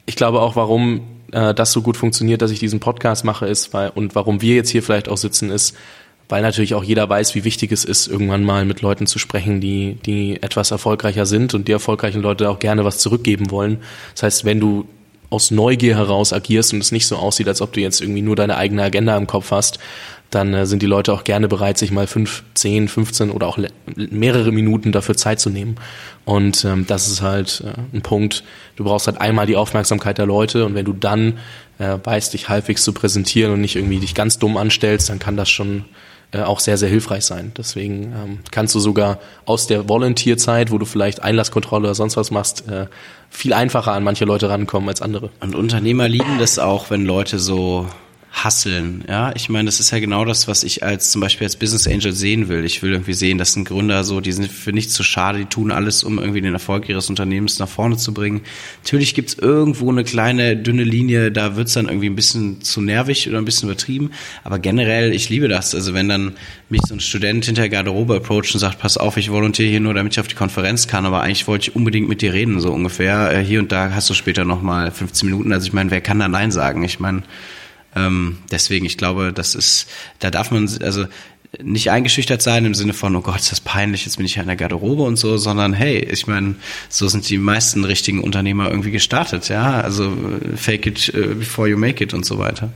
Speaker 1: ich glaube auch, warum äh, das so gut funktioniert, dass ich diesen Podcast mache, ist, weil, und warum wir jetzt hier vielleicht auch sitzen, ist, weil natürlich auch jeder weiß, wie wichtig es ist, irgendwann mal mit Leuten zu sprechen, die, die etwas erfolgreicher sind und die erfolgreichen Leute auch gerne was zurückgeben wollen. Das heißt, wenn du aus Neugier heraus agierst und es nicht so aussieht, als ob du jetzt irgendwie nur deine eigene Agenda im Kopf hast, dann äh, sind die Leute auch gerne bereit, sich mal fünf, zehn, 15 oder auch mehrere Minuten dafür Zeit zu nehmen. Und ähm, das ist halt äh, ein Punkt. Du brauchst halt einmal die Aufmerksamkeit der Leute und wenn du dann äh, weißt, dich halbwegs zu präsentieren und nicht irgendwie dich ganz dumm anstellst, dann kann das schon äh, auch sehr, sehr hilfreich sein. Deswegen ähm, kannst du sogar aus der Volunteerzeit, wo du vielleicht Einlasskontrolle oder sonst was machst, äh, viel einfacher an manche Leute rankommen als andere.
Speaker 2: Und Unternehmer lieben das auch, wenn Leute so hasseln. Ja, ich meine, das ist ja genau das, was ich als zum Beispiel als Business Angel sehen will. Ich will irgendwie sehen, dass ein Gründer so, die sind für nichts zu schade, die tun alles, um irgendwie den Erfolg ihres Unternehmens nach vorne zu bringen. Natürlich gibt's irgendwo eine kleine dünne Linie, da wird's dann irgendwie ein bisschen zu nervig oder ein bisschen übertrieben. Aber generell, ich liebe das. Also wenn dann mich so ein Student hinter der Garderobe approacht und sagt, pass auf, ich volontiere hier nur, damit ich auf die Konferenz kann, aber eigentlich wollte ich unbedingt mit dir reden, so ungefähr. Äh, hier und da hast du später nochmal 15 Minuten. Also ich meine, wer kann da Nein sagen? Ich meine, ähm, deswegen, ich glaube, das ist, da darf man, also nicht eingeschüchtert sein im Sinne von, oh Gott, ist das peinlich, jetzt bin ich ja in der Garderobe und so, sondern hey, ich meine, so sind die meisten richtigen Unternehmer irgendwie gestartet, ja, also fake it uh, before you make it und so weiter.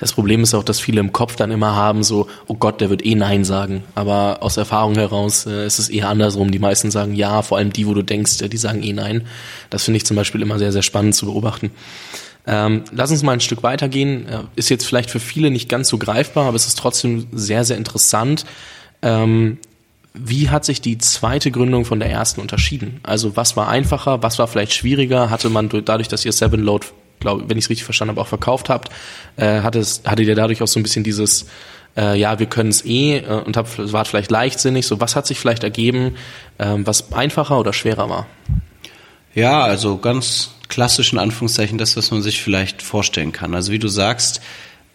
Speaker 1: Das Problem ist auch, dass viele im Kopf dann immer haben, so, oh Gott, der wird eh Nein sagen, aber aus Erfahrung heraus äh, ist es eher andersrum, die meisten sagen Ja, vor allem die, wo du denkst, die sagen eh Nein. Das finde ich zum Beispiel immer sehr, sehr spannend zu beobachten. Ähm, lass uns mal ein Stück weitergehen. Äh, ist jetzt vielleicht für viele nicht ganz so greifbar, aber es ist trotzdem sehr, sehr interessant. Ähm, wie hat sich die zweite Gründung von der ersten unterschieden? Also was war einfacher, was war vielleicht schwieriger? Hatte man dadurch, dass ihr Seven Load, glaube wenn ich es richtig verstanden habe, auch verkauft habt, äh, hatte es, hattet ihr dadurch auch so ein bisschen dieses äh, ja, wir können es eh äh, und hab, wart vielleicht leichtsinnig. So, was hat sich vielleicht ergeben, äh, was einfacher oder schwerer war?
Speaker 2: Ja, also ganz klassisch in Anführungszeichen das, was man sich vielleicht vorstellen kann. Also wie du sagst,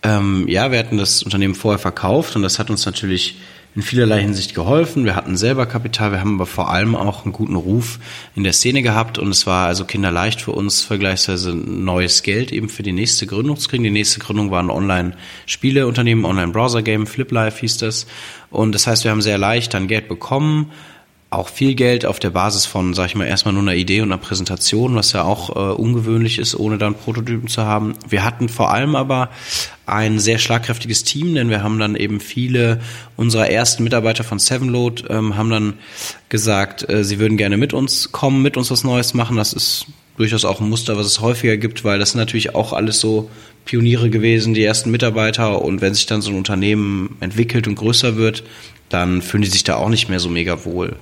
Speaker 2: ähm, ja, wir hatten das Unternehmen vorher verkauft und das hat uns natürlich in vielerlei Hinsicht geholfen. Wir hatten selber Kapital, wir haben aber vor allem auch einen guten Ruf in der Szene gehabt und es war also kinderleicht für uns vergleichsweise neues Geld eben für die nächste Gründung zu kriegen. Die nächste Gründung war ein Online-Spieleunternehmen, Online-Browser-Game, FlipLife hieß das. Und das heißt, wir haben sehr leicht dann Geld bekommen, auch viel Geld auf der Basis von, sag ich mal, erstmal nur einer Idee und einer Präsentation, was ja auch äh, ungewöhnlich ist, ohne dann Prototypen zu haben. Wir hatten vor allem aber ein sehr schlagkräftiges Team, denn wir haben dann eben viele unserer ersten Mitarbeiter von Sevenload ähm, haben dann gesagt, äh, sie würden gerne mit uns kommen, mit uns was Neues machen. Das ist durchaus auch ein Muster, was es häufiger gibt, weil das sind natürlich auch alles so Pioniere gewesen, die ersten Mitarbeiter. Und wenn sich dann so ein Unternehmen entwickelt und größer wird, dann fühlen die sich da auch nicht mehr so mega wohl.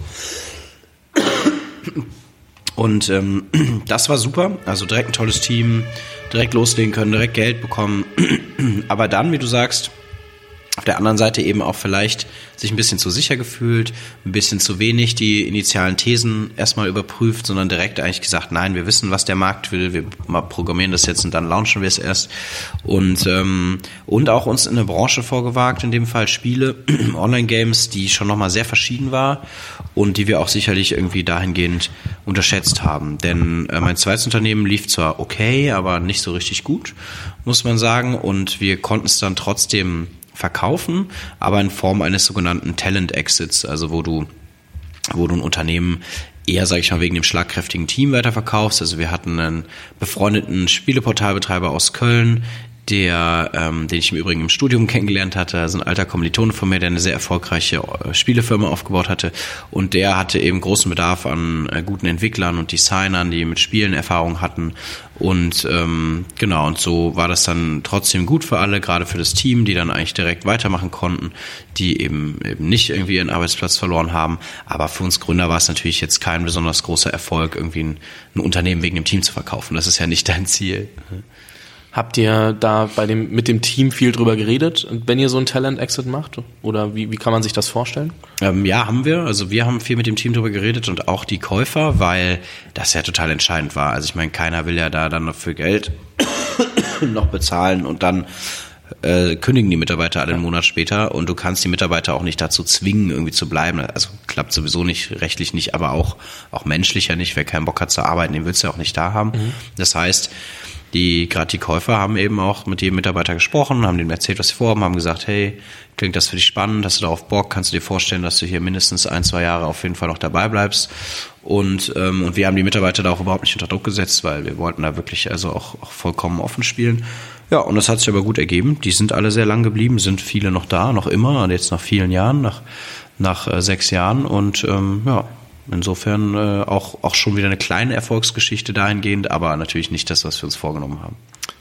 Speaker 2: Und ähm, (clears throat) das war super. Also direkt ein tolles Team, direkt loslegen können, direkt Geld bekommen. (clears throat) Aber dann, wie du sagst, auf der anderen Seite eben auch vielleicht sich ein bisschen zu sicher gefühlt, ein bisschen zu wenig die initialen Thesen erstmal überprüft, sondern direkt eigentlich gesagt, nein, wir wissen, was der Markt will, wir programmieren das jetzt und dann launchen wir es erst. Und, ähm, und auch uns in eine Branche vorgewagt, in dem Fall Spiele, (clears throat) Online-Games, die schon nochmal sehr verschieden war und die wir auch sicherlich irgendwie dahingehend unterschätzt haben. Denn äh, mein zweites Unternehmen lief zwar okay, aber nicht so richtig gut, muss man sagen. Und wir konnten es dann trotzdem verkaufen, aber in Form eines sogenannten Talent Exits, also wo du, wo du ein Unternehmen eher, sage ich mal, wegen dem schlagkräftigen Team weiterverkaufst. Also wir hatten einen befreundeten Spieleportalbetreiber aus Köln, der, ähm, den ich im Übrigen im Studium kennengelernt hatte, also ein alter Kommilitone von mir, der eine sehr erfolgreiche äh, Spielefirma aufgebaut hatte und der hatte eben großen Bedarf an äh, guten Entwicklern und Designern, die mit Spielen Erfahrung hatten und ähm, genau, und so war das dann trotzdem gut für alle, gerade für das Team, die dann eigentlich direkt weitermachen konnten, die eben, eben nicht irgendwie ihren Arbeitsplatz verloren haben. Aber für uns Gründer war es natürlich jetzt kein besonders großer Erfolg, irgendwie ein, ein Unternehmen wegen dem Team zu verkaufen. Das ist ja nicht dein Ziel.
Speaker 1: Habt ihr da bei dem, mit dem Team viel drüber geredet, wenn ihr so ein Talent-Exit macht? Oder wie, wie kann man sich das vorstellen?
Speaker 2: Ähm, ja, haben wir. Also wir haben viel mit dem Team drüber geredet und auch die Käufer, weil das ja total entscheidend war. Also ich meine, keiner will ja da dann noch für Geld (coughs) noch bezahlen und dann äh, kündigen die Mitarbeiter alle einen Monat später und du kannst die Mitarbeiter auch nicht dazu zwingen, irgendwie zu bleiben. Also klappt sowieso nicht, rechtlich nicht, aber auch, auch menschlich ja nicht. Wer keinen Bock hat zu arbeiten, den willst du ja auch nicht da haben. Mhm. Das heißt, die gerade die Käufer haben eben auch mit jedem Mitarbeiter gesprochen, haben denen erzählt, was sie vorhaben, haben gesagt, hey, klingt das für dich spannend, hast du darauf Bock, kannst du dir vorstellen, dass du hier mindestens ein, zwei Jahre auf jeden Fall noch dabei bleibst. Und, ähm, und wir haben die Mitarbeiter da auch überhaupt nicht unter Druck gesetzt, weil wir wollten da wirklich also auch, auch vollkommen offen spielen. Ja, und das hat sich aber gut ergeben. Die sind alle sehr lang geblieben, sind viele noch da, noch immer, jetzt nach vielen Jahren, nach, nach äh, sechs Jahren. Und ähm, ja, Insofern äh, auch, auch schon wieder eine kleine Erfolgsgeschichte dahingehend, aber natürlich nicht das, was wir uns vorgenommen haben.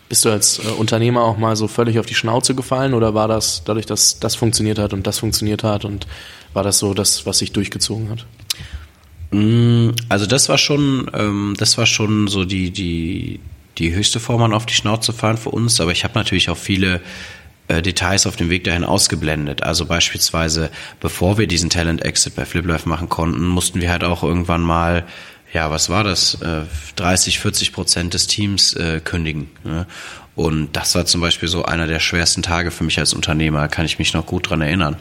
Speaker 1: Bist du als äh, Unternehmer auch mal so völlig auf die Schnauze gefallen oder war das dadurch, dass das funktioniert hat und das funktioniert hat und war das so das, was sich durchgezogen hat?
Speaker 2: Mm, also das war schon, ähm, das war schon so die, die, die höchste Form an auf die Schnauze fallen für uns, aber ich habe natürlich auch viele Details auf dem Weg dahin ausgeblendet. Also beispielsweise, bevor wir diesen Talent Exit bei FlipLife machen konnten, mussten wir halt auch irgendwann mal ja, was war das? 30, äh, 40 Prozent des Teams äh, kündigen. Ne? Und das war zum Beispiel so einer der schwersten Tage für mich als Unternehmer, kann ich mich noch gut dran erinnern.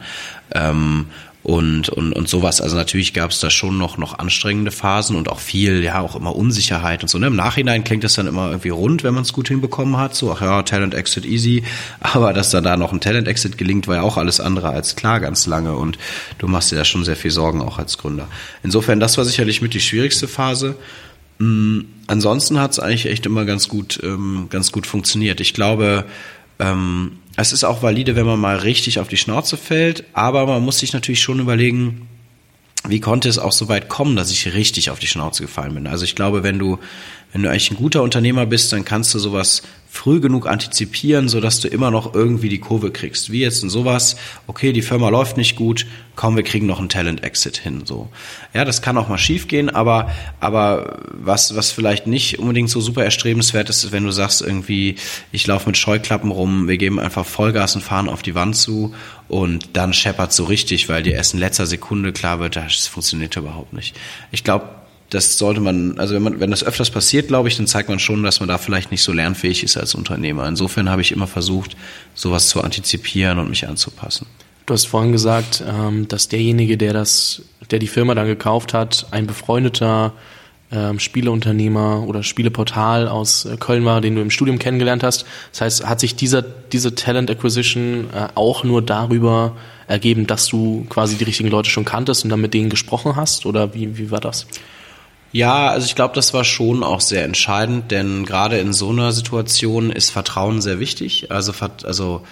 Speaker 2: Und, und, und sowas. Also natürlich gab es da schon noch, noch anstrengende Phasen und auch viel, ja, auch immer Unsicherheit und so. Ne? Im Nachhinein klingt das dann immer irgendwie rund, wenn man es gut hinbekommen hat. So, ach ja, Talent Exit easy. (laughs) Aber dass dann da noch ein Talent Exit gelingt, war ja auch alles andere als klar ganz lange. Und du machst dir da schon sehr viel Sorgen auch als Gründer. Insofern, das war sicherlich mit die schwierigste Phase. Mhm. Ansonsten hat es eigentlich echt immer ganz gut, ähm, ganz gut funktioniert. Ich glaube, ähm, es ist auch valide, wenn man mal richtig auf die Schnauze fällt, aber man muss sich natürlich schon überlegen, wie konnte es auch so weit kommen, dass ich richtig auf die Schnauze gefallen bin. Also ich glaube, wenn du, wenn du eigentlich ein guter Unternehmer bist, dann kannst du sowas früh genug antizipieren, so dass du immer noch irgendwie die Kurve kriegst. Wie jetzt in sowas, okay, die Firma läuft nicht gut, komm, wir kriegen noch einen Talent Exit hin, so. Ja, das kann auch mal schief gehen, aber, aber was, was vielleicht nicht unbedingt so super erstrebenswert ist, ist, wenn du sagst irgendwie, ich laufe mit Scheuklappen rum, wir geben einfach Vollgas und fahren auf die Wand zu und dann scheppert so richtig, weil dir erst in letzter Sekunde klar wird, das funktioniert überhaupt nicht. Ich glaube, das sollte man, also wenn man, wenn das öfters passiert, glaube ich, dann zeigt man schon, dass man da vielleicht nicht so lernfähig ist als Unternehmer. Insofern habe ich immer versucht, sowas zu antizipieren und mich anzupassen.
Speaker 1: Du hast vorhin gesagt, ähm, dass derjenige, der das, der die Firma dann gekauft hat, ein befreundeter ähm, Spieleunternehmer oder Spieleportal aus äh, Köln war, den du im Studium kennengelernt hast. Das heißt, hat sich dieser, diese Talent Acquisition äh, auch nur darüber ergeben, dass du quasi die richtigen Leute schon kanntest und dann mit denen gesprochen hast? Oder wie, wie war das?
Speaker 2: Ja, also ich glaube, das war schon auch sehr entscheidend, denn gerade in so einer Situation ist Vertrauen sehr wichtig. Also, also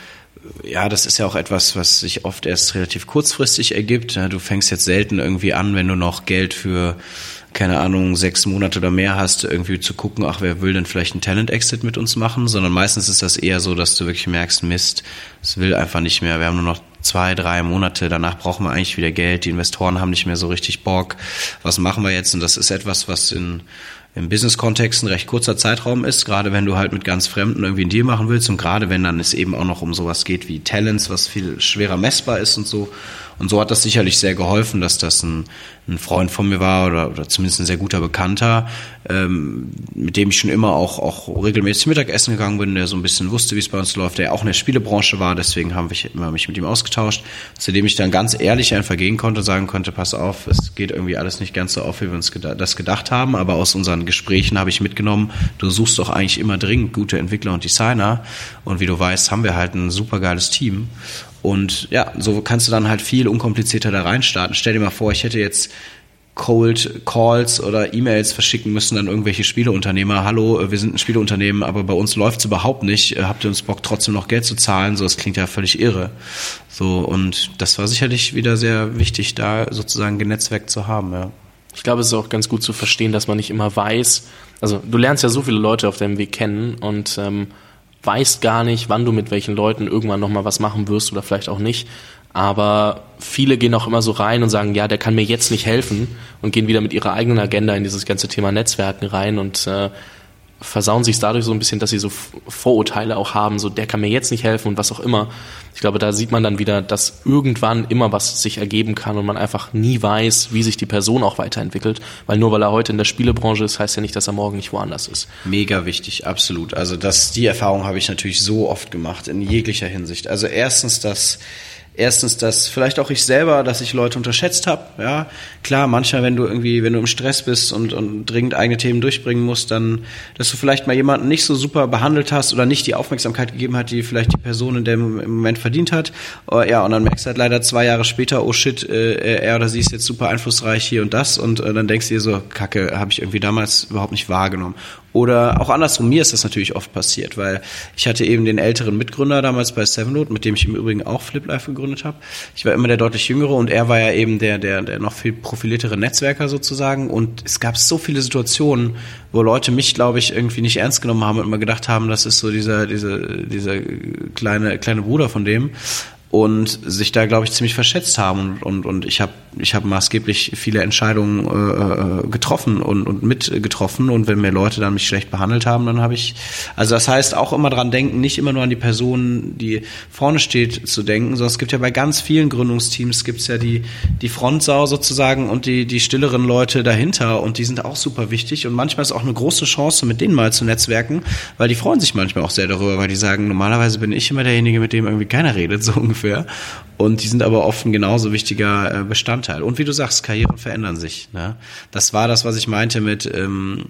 Speaker 2: ja, das ist ja auch etwas, was sich oft erst relativ kurzfristig ergibt. Du fängst jetzt selten irgendwie an, wenn du noch Geld für keine Ahnung, sechs Monate oder mehr hast, irgendwie zu gucken, ach, wer will denn vielleicht einen Talent-Exit mit uns machen, sondern meistens ist das eher so, dass du wirklich merkst, Mist, es will einfach nicht mehr. Wir haben nur noch zwei, drei Monate, danach brauchen wir eigentlich wieder Geld, die Investoren haben nicht mehr so richtig Bock. Was machen wir jetzt? Und das ist etwas, was in im Business-Kontext ein recht kurzer Zeitraum ist, gerade wenn du halt mit ganz Fremden irgendwie einen Deal machen willst und gerade wenn dann es eben auch noch um sowas geht wie Talents, was viel schwerer messbar ist und so. Und so hat das sicherlich sehr geholfen, dass das ein, ein Freund von mir war oder, oder zumindest ein sehr guter Bekannter, ähm, mit dem ich schon immer auch, auch regelmäßig Mittagessen gegangen bin, der so ein bisschen wusste, wie es bei uns läuft, der auch in der Spielebranche war, deswegen haben wir immer mich mit ihm ausgetauscht, zu dem ich dann ganz ehrlich einfach gehen konnte, sagen konnte, pass auf, es geht irgendwie alles nicht ganz so auf, wie wir uns geda das gedacht haben, aber aus unseren Gesprächen habe ich mitgenommen, du suchst doch eigentlich immer dringend gute Entwickler und Designer. Und wie du weißt, haben wir halt ein super geiles Team und ja, so kannst du dann halt viel unkomplizierter da reinstarten. Stell dir mal vor, ich hätte jetzt Cold Calls oder E-Mails verschicken müssen an irgendwelche Spieleunternehmer. Hallo, äh, wir sind ein Spieleunternehmen, aber bei uns läuft's überhaupt nicht. Äh, habt ihr uns Bock, trotzdem noch Geld zu zahlen? So, das klingt ja völlig irre. So, und das war sicherlich wieder sehr wichtig, da sozusagen genetzwerkt zu haben, ja.
Speaker 1: Ich glaube, es ist auch ganz gut zu verstehen, dass man nicht immer weiß. Also, du lernst ja so viele Leute auf deinem Weg kennen und ähm, weißt gar nicht, wann du mit welchen Leuten irgendwann nochmal was machen wirst oder vielleicht auch nicht. Aber viele gehen auch immer so rein und sagen, ja, der kann mir jetzt nicht helfen und gehen wieder mit ihrer eigenen Agenda in dieses ganze Thema Netzwerken rein und äh, versauen sich dadurch so ein bisschen, dass sie so Vorurteile auch haben, so der kann mir jetzt nicht helfen und was auch immer. Ich glaube, da sieht man dann wieder, dass irgendwann immer was sich ergeben kann und man einfach nie weiß, wie sich die Person auch weiterentwickelt, weil nur weil er heute in der Spielebranche ist, heißt ja nicht, dass er morgen nicht woanders ist.
Speaker 2: Mega wichtig, absolut. Also das, die Erfahrung habe ich natürlich so oft gemacht in jeglicher Hinsicht. Also erstens, dass Erstens, dass vielleicht auch ich selber, dass ich Leute unterschätzt habe. Ja, klar, manchmal, wenn du irgendwie, wenn du im Stress bist und, und dringend eigene Themen durchbringen musst, dann, dass du vielleicht mal jemanden nicht so super behandelt hast oder nicht die Aufmerksamkeit gegeben hat, die vielleicht die Person in dem im Moment verdient hat. Oh, ja, und dann merkst du halt leider zwei Jahre später, oh shit, äh, er oder sie ist jetzt super einflussreich hier und das und äh, dann denkst du dir so, Kacke, habe ich irgendwie damals überhaupt nicht wahrgenommen. Oder auch andersrum, mir ist das natürlich oft passiert, weil ich hatte eben den älteren Mitgründer damals bei Sevenload, mit dem ich im Übrigen auch FlipLife gegründet habe. Ich war immer der deutlich jüngere und er war ja eben der, der, der noch viel profiliertere Netzwerker sozusagen. Und es gab so viele Situationen, wo Leute mich, glaube ich, irgendwie nicht ernst genommen haben und immer gedacht haben, das ist so dieser, dieser, dieser kleine, kleine Bruder von dem und sich da, glaube ich, ziemlich verschätzt haben. Und, und, und ich habe ich hab maßgeblich viele Entscheidungen äh, äh, getroffen und, und mitgetroffen. Und wenn mir Leute dann mich schlecht behandelt haben, dann habe ich, also das heißt auch immer dran denken, nicht immer nur an die Person, die vorne steht, zu denken, sondern es gibt ja bei ganz vielen Gründungsteams gibt's ja die, die Frontsau sozusagen und die, die stilleren Leute dahinter und die sind auch super wichtig. Und manchmal ist auch eine große Chance, mit denen mal zu netzwerken, weil die freuen sich manchmal auch sehr darüber, weil die sagen, normalerweise bin ich immer derjenige, mit dem irgendwie keiner redet, so ungefähr ungefähr. Und die sind aber oft ein genauso wichtiger äh, Bestandteil. Und wie du sagst, Karrieren verändern sich. Ne? Das war das, was ich meinte mit ähm,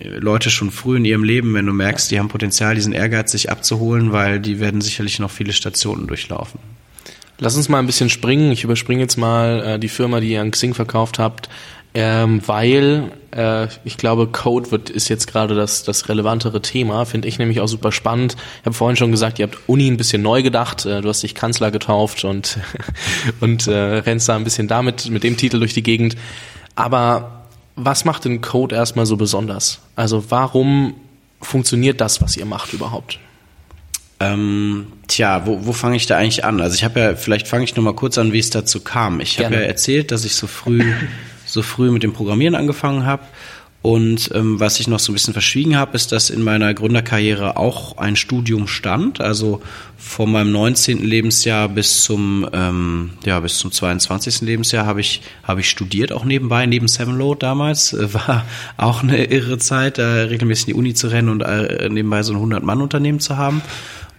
Speaker 2: Leute schon früh in ihrem Leben, wenn du merkst, die haben Potenzial, diesen Ehrgeiz sich abzuholen, weil die werden sicherlich noch viele Stationen durchlaufen.
Speaker 1: Lass uns mal ein bisschen springen. Ich überspringe jetzt mal äh, die Firma, die ihr an Xing verkauft habt ähm, weil äh, ich glaube, Code wird ist jetzt gerade das das relevantere Thema, finde ich nämlich auch super spannend. Ich habe vorhin schon gesagt, ihr habt Uni ein bisschen neu gedacht, äh, du hast dich Kanzler getauft und (laughs) und äh, rennst da ein bisschen damit mit dem Titel durch die Gegend. Aber was macht denn Code erstmal so besonders? Also warum funktioniert das, was ihr macht überhaupt?
Speaker 2: Ähm, tja, wo, wo fange ich da eigentlich an? Also ich habe ja, vielleicht fange ich noch mal kurz an, wie es dazu kam. Ich habe ja erzählt, dass ich so früh, (laughs) so früh mit dem Programmieren angefangen habe und ähm, was ich noch so ein bisschen verschwiegen habe, ist, dass in meiner Gründerkarriere auch ein Studium stand. Also von meinem 19. Lebensjahr bis zum ähm, ja bis zum 22. Lebensjahr habe ich habe ich studiert auch nebenbei neben Sevenload damals äh, war (laughs) auch eine irre Zeit, da regelmäßig in die Uni zu rennen und äh, nebenbei so ein 100 Mann Unternehmen zu haben.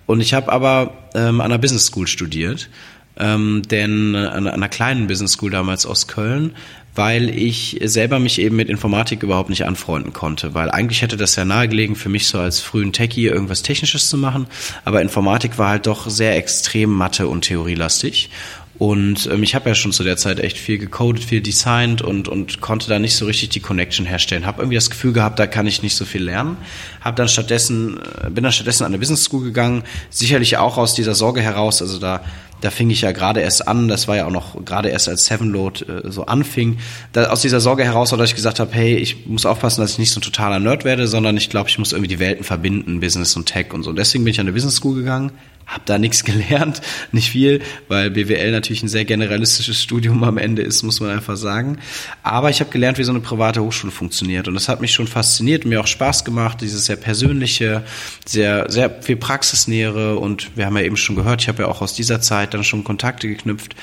Speaker 2: Und ich habe aber ähm, an einer Business School studiert ähm, denn äh, an einer kleinen Business School damals aus Köln, weil ich selber mich eben mit Informatik überhaupt nicht anfreunden konnte, weil eigentlich hätte das ja nahegelegen für mich so als frühen Techie irgendwas Technisches zu machen, aber Informatik war halt doch sehr extrem Mathe und Theorielastig und ähm, ich habe ja schon zu der Zeit echt viel gecodet, viel designt und, und konnte da nicht so richtig die Connection herstellen. Habe irgendwie das Gefühl gehabt, da kann ich nicht so viel lernen. Hab dann stattdessen, äh, bin dann stattdessen an eine Business School gegangen, sicherlich auch aus dieser Sorge heraus, also da da fing ich ja gerade erst an, das war ja auch noch gerade erst als Sevenload äh, so anfing, da, aus dieser Sorge heraus, dass ich gesagt habe, hey, ich muss aufpassen, dass ich nicht so ein totaler Nerd werde, sondern ich glaube, ich muss irgendwie die Welten verbinden, Business und Tech und so. Deswegen bin ich an eine Business School gegangen, habe da nichts (laughs) gelernt, nicht viel, weil BWL natürlich ein sehr generalistisches Studium am Ende ist, muss man einfach sagen. Aber ich habe gelernt, wie so eine private Hochschule funktioniert und das hat mich schon fasziniert und mir auch Spaß gemacht, dieses sehr persönliche, sehr sehr viel praxisnähere und wir haben ja eben schon gehört, ich habe ja auch aus dieser Zeit dann schon Kontakte geknüpft.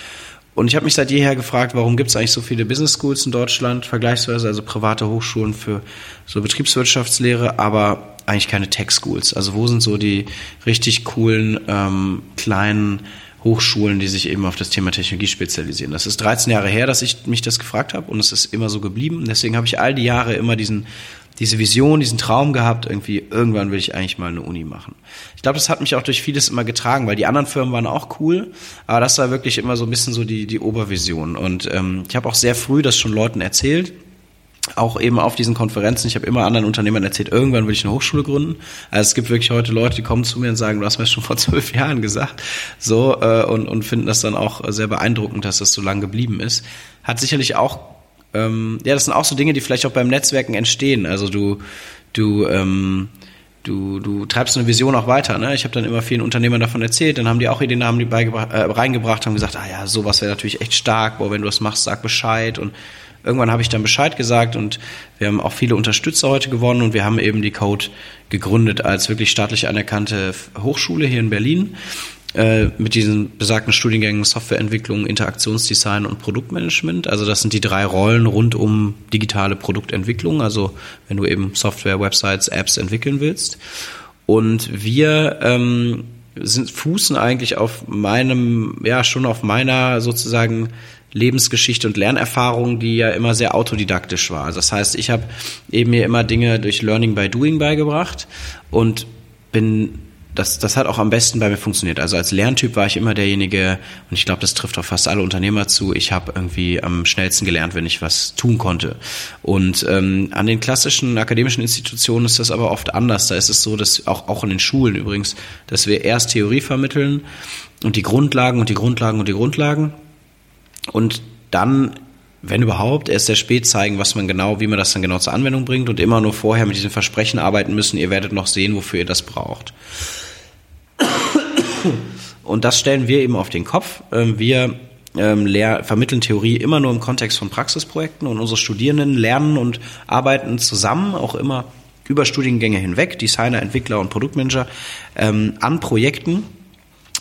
Speaker 2: Und ich habe mich seit jeher gefragt, warum gibt es eigentlich so viele Business Schools in Deutschland, vergleichsweise also private Hochschulen für so Betriebswirtschaftslehre, aber eigentlich keine Tech Schools. Also wo sind so die richtig coolen ähm, kleinen Hochschulen, die sich eben auf das Thema Technologie spezialisieren. Das ist 13 Jahre her, dass ich mich das gefragt habe und es ist immer so geblieben. Deswegen habe ich all die Jahre immer diesen diese Vision, diesen Traum gehabt, irgendwie irgendwann will ich eigentlich mal eine Uni machen. Ich glaube, das hat mich auch durch vieles immer getragen, weil die anderen Firmen waren auch cool, aber das war wirklich immer so ein bisschen so die die Obervision. Und ähm, ich habe auch sehr früh das schon Leuten erzählt auch eben auf diesen Konferenzen, ich habe immer anderen Unternehmern erzählt, irgendwann will ich eine Hochschule gründen. Also es gibt wirklich heute Leute, die kommen zu mir und sagen, du hast mir schon vor (laughs) zwölf Jahren gesagt, so äh, und, und finden das dann auch sehr beeindruckend, dass das so lang geblieben ist. Hat sicherlich auch, ähm, ja, das sind auch so Dinge, die vielleicht auch beim Netzwerken entstehen. Also du, du, ähm, du, du treibst eine Vision auch weiter. Ne? Ich habe dann immer vielen Unternehmern davon erzählt, dann haben die auch Ideen haben die äh, reingebracht, haben gesagt, ah ja, sowas wäre natürlich echt stark, boah, wenn du das machst, sag Bescheid und irgendwann habe ich dann Bescheid gesagt und wir haben auch viele Unterstützer heute gewonnen und wir haben eben die Code gegründet als wirklich staatlich anerkannte Hochschule hier in Berlin äh, mit diesen besagten Studiengängen Softwareentwicklung, Interaktionsdesign und Produktmanagement. Also das sind die drei Rollen rund um digitale Produktentwicklung, also wenn du eben Software, Websites, Apps entwickeln willst. Und wir ähm, sind fußen eigentlich auf meinem, ja schon auf meiner sozusagen Lebensgeschichte und Lernerfahrung, die ja immer sehr autodidaktisch war. Also das heißt, ich habe eben mir immer Dinge durch Learning by Doing beigebracht und bin das, das hat auch am besten bei mir funktioniert. Also als Lerntyp war ich immer derjenige, und ich glaube, das trifft auf fast alle Unternehmer zu, ich habe irgendwie am schnellsten gelernt, wenn ich was tun konnte. Und ähm, an den klassischen akademischen Institutionen ist das aber oft anders. Da ist es so, dass auch, auch in den Schulen übrigens, dass wir erst Theorie vermitteln und die Grundlagen und die Grundlagen und die Grundlagen und dann, wenn überhaupt, erst sehr spät zeigen, was man genau, wie man das dann genau zur Anwendung bringt und immer nur vorher mit diesem Versprechen arbeiten müssen, ihr werdet noch sehen, wofür ihr das braucht. Und das stellen wir eben auf den Kopf. Ähm, wir ähm, vermitteln Theorie immer nur im Kontext von Praxisprojekten und unsere Studierenden lernen und arbeiten zusammen, auch immer über Studiengänge hinweg, Designer, Entwickler und Produktmanager, ähm, an Projekten,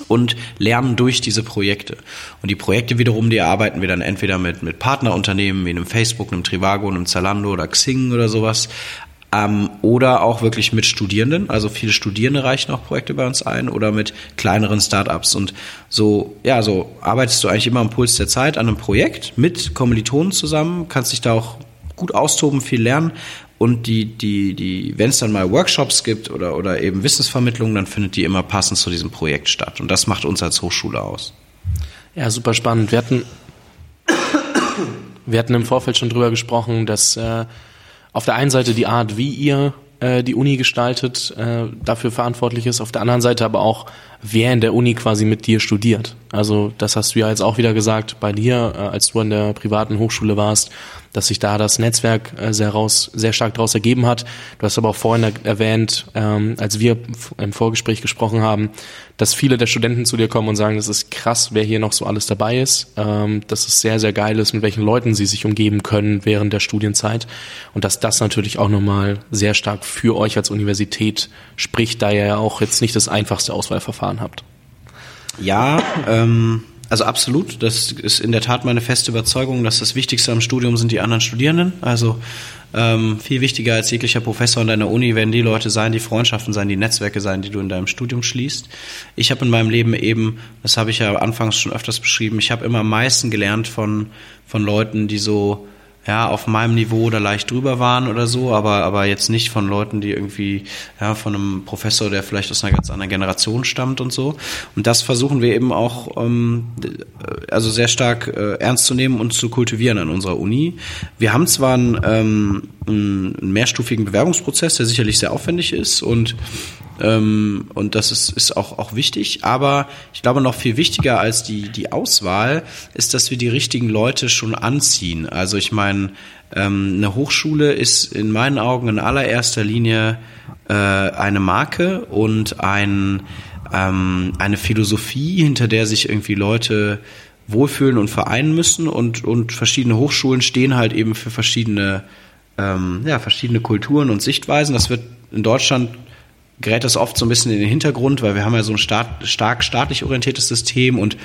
Speaker 2: und lernen durch diese Projekte. Und die Projekte wiederum, die erarbeiten wir dann entweder mit, mit Partnerunternehmen wie einem Facebook, einem Trivago, einem Zalando oder Xing oder sowas, ähm, oder auch wirklich mit Studierenden. Also viele Studierende reichen auch Projekte bei uns ein oder mit kleineren Startups. Und so, ja, so arbeitest du eigentlich immer am Puls der Zeit an einem Projekt mit Kommilitonen zusammen, kannst dich da auch gut austoben, viel lernen und die, die, die, wenn es dann mal Workshops gibt oder, oder eben Wissensvermittlung, dann findet die immer passend zu diesem Projekt statt. Und das macht uns als Hochschule aus.
Speaker 1: Ja, super spannend. Wir hatten, wir hatten im Vorfeld schon drüber gesprochen, dass äh, auf der einen Seite die Art, wie ihr äh, die Uni gestaltet, äh, dafür verantwortlich ist, auf der anderen Seite aber auch, wer in der Uni quasi mit dir studiert. Also das hast du ja jetzt auch wieder gesagt, bei dir, äh, als du an der privaten Hochschule warst, dass sich da das Netzwerk äh, sehr raus, sehr stark daraus ergeben hat. Du hast aber auch vorhin erwähnt, ähm, als wir im Vorgespräch gesprochen haben, dass viele der Studenten zu dir kommen und sagen, das ist krass, wer hier noch so alles dabei ist, ähm, dass es sehr, sehr geil ist, mit welchen Leuten sie sich umgeben können während der Studienzeit und dass das natürlich auch nochmal sehr stark für euch als Universität spricht, da ihr ja auch jetzt nicht das einfachste Auswahlverfahren habt.
Speaker 2: Ja, ähm, also absolut. Das ist in der Tat meine feste Überzeugung, dass das Wichtigste am Studium sind die anderen Studierenden. Also ähm, viel wichtiger als jeglicher Professor an deiner Uni werden die Leute sein, die Freundschaften sein, die Netzwerke sein, die du in deinem Studium schließt. Ich habe in meinem Leben eben, das habe ich ja anfangs schon öfters beschrieben, ich habe immer am meisten gelernt von, von Leuten, die so ja, auf meinem Niveau oder leicht drüber waren oder so, aber, aber jetzt nicht von Leuten, die irgendwie, ja, von einem Professor, der vielleicht aus einer ganz anderen Generation stammt und so. Und das versuchen wir eben auch, ähm, also sehr stark äh, ernst zu nehmen und zu kultivieren an unserer Uni. Wir haben zwar einen, ähm, einen mehrstufigen Bewerbungsprozess, der sicherlich sehr aufwendig ist und ähm, und das ist, ist auch, auch wichtig. Aber ich glaube, noch viel wichtiger als die, die Auswahl ist, dass wir die richtigen Leute schon anziehen. Also ich meine, ähm, eine Hochschule ist in meinen Augen in allererster Linie äh, eine Marke und ein, ähm, eine Philosophie, hinter der sich irgendwie Leute wohlfühlen und vereinen müssen und, und verschiedene Hochschulen stehen halt eben für verschiedene, ähm, ja, verschiedene Kulturen und Sichtweisen. Das wird in Deutschland gerät das oft so ein bisschen in den Hintergrund, weil wir haben ja so ein staat, stark staatlich orientiertes System und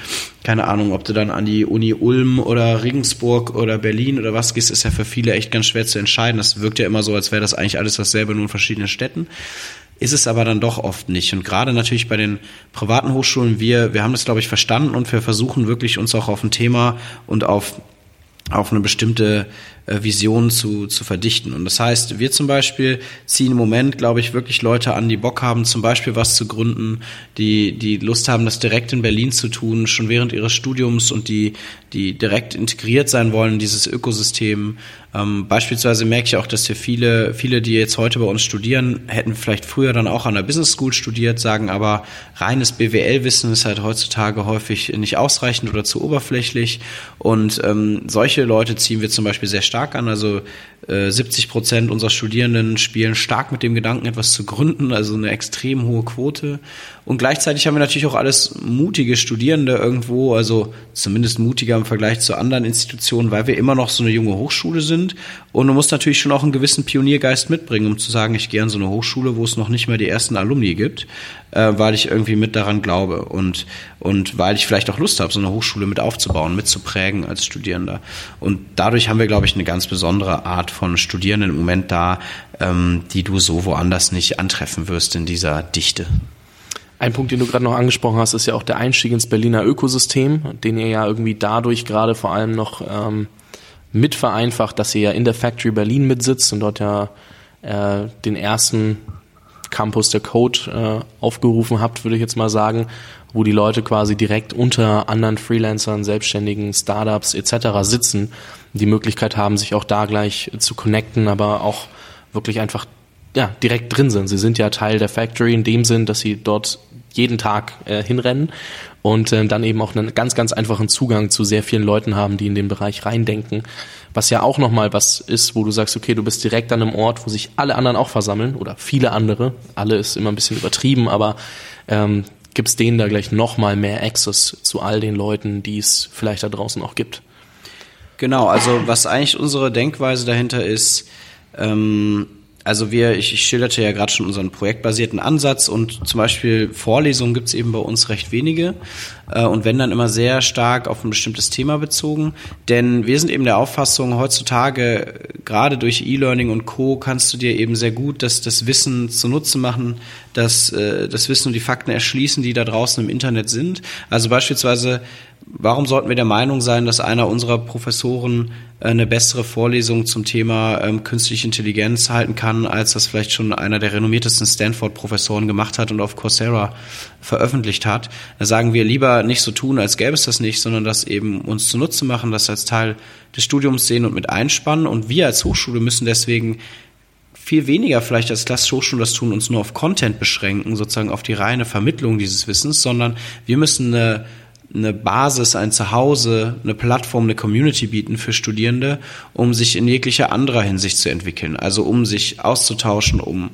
Speaker 2: keine Ahnung, ob du dann an die Uni Ulm oder Regensburg oder Berlin oder was gehst, ist ja für viele echt ganz schwer zu entscheiden. Das wirkt ja immer so, als wäre das eigentlich alles dasselbe, nur in verschiedenen Städten. Ist es aber dann doch oft nicht. Und gerade natürlich bei den privaten Hochschulen, wir, wir haben das, glaube ich, verstanden und wir versuchen wirklich uns auch auf ein Thema und auf auf eine bestimmte äh, Vision zu, zu verdichten. Und das heißt, wir zum Beispiel ziehen im Moment, glaube ich, wirklich Leute an, die Bock haben, zum Beispiel was zu gründen, die, die Lust haben, das direkt in Berlin zu tun, schon während ihres Studiums und die, die direkt integriert sein wollen in dieses Ökosystem. Ähm, beispielsweise merke ich auch, dass hier viele, viele, die jetzt heute bei uns studieren, hätten vielleicht früher dann auch an der Business School studiert, sagen aber, reines BWL-Wissen ist halt heutzutage häufig nicht ausreichend oder zu oberflächlich. Und ähm, solche Leute ziehen wir zum Beispiel sehr stark an. Also äh, 70 Prozent unserer Studierenden spielen stark mit dem Gedanken, etwas zu gründen, also eine extrem hohe Quote. Und gleichzeitig haben wir natürlich auch alles mutige Studierende irgendwo, also zumindest mutiger im Vergleich zu anderen Institutionen, weil wir immer noch so eine junge Hochschule sind. Und du musst natürlich schon auch einen gewissen Pioniergeist mitbringen, um zu sagen, ich gehe an so eine Hochschule, wo es noch nicht mal die ersten Alumni gibt, äh, weil ich irgendwie mit daran glaube und, und weil ich vielleicht auch Lust habe, so eine Hochschule mit aufzubauen, mitzuprägen als Studierender. Und dadurch haben wir, glaube ich, eine ganz besondere Art von Studierenden im Moment da, ähm, die du so woanders nicht antreffen wirst in dieser Dichte.
Speaker 1: Ein Punkt, den du gerade noch angesprochen hast, ist ja auch der Einstieg ins Berliner Ökosystem, den ihr ja irgendwie dadurch gerade vor allem noch ähm, mit vereinfacht, dass ihr ja in der Factory Berlin mitsitzt und dort ja äh, den ersten Campus der Code äh, aufgerufen habt, würde ich jetzt mal sagen, wo die Leute quasi direkt unter anderen Freelancern, Selbstständigen, Startups etc. sitzen, die Möglichkeit haben, sich auch da gleich zu connecten, aber auch wirklich einfach ja, direkt drin sind. Sie sind ja Teil der Factory in dem Sinn, dass sie dort jeden Tag äh, hinrennen und äh, dann eben auch einen ganz, ganz einfachen Zugang zu sehr vielen Leuten haben, die in den Bereich reindenken. Was ja auch nochmal was ist, wo du sagst, okay, du bist direkt an einem Ort, wo sich alle anderen auch versammeln oder viele andere. Alle ist immer ein bisschen übertrieben, aber ähm, gibt denen da gleich nochmal mehr Access zu all den Leuten, die es vielleicht da draußen auch gibt.
Speaker 2: Genau, also was eigentlich unsere Denkweise dahinter ist, ähm, also wir, ich, ich schilderte ja gerade schon unseren projektbasierten Ansatz und zum Beispiel Vorlesungen gibt's eben bei uns recht wenige äh, und wenn dann immer sehr stark auf ein bestimmtes Thema bezogen. Denn wir sind eben der Auffassung, heutzutage, gerade durch E-Learning und Co., kannst du dir eben sehr gut das, das Wissen zunutze machen, das, äh, das Wissen und die Fakten erschließen, die da draußen im Internet sind. Also beispielsweise Warum sollten wir der Meinung sein, dass einer unserer Professoren äh, eine bessere Vorlesung zum Thema ähm, künstliche Intelligenz halten kann, als das vielleicht schon einer der renommiertesten Stanford-Professoren gemacht hat und auf Coursera veröffentlicht hat? Da sagen wir lieber nicht so tun, als gäbe es das nicht, sondern das eben uns zunutze machen, das als Teil des Studiums sehen und mit einspannen. Und wir als Hochschule müssen deswegen viel weniger vielleicht als klassische Hochschulen das tun, uns nur auf Content beschränken, sozusagen auf die reine Vermittlung dieses Wissens, sondern wir müssen eine eine Basis, ein Zuhause, eine Plattform, eine Community bieten für Studierende, um sich in jeglicher anderer Hinsicht zu entwickeln. Also um sich auszutauschen, um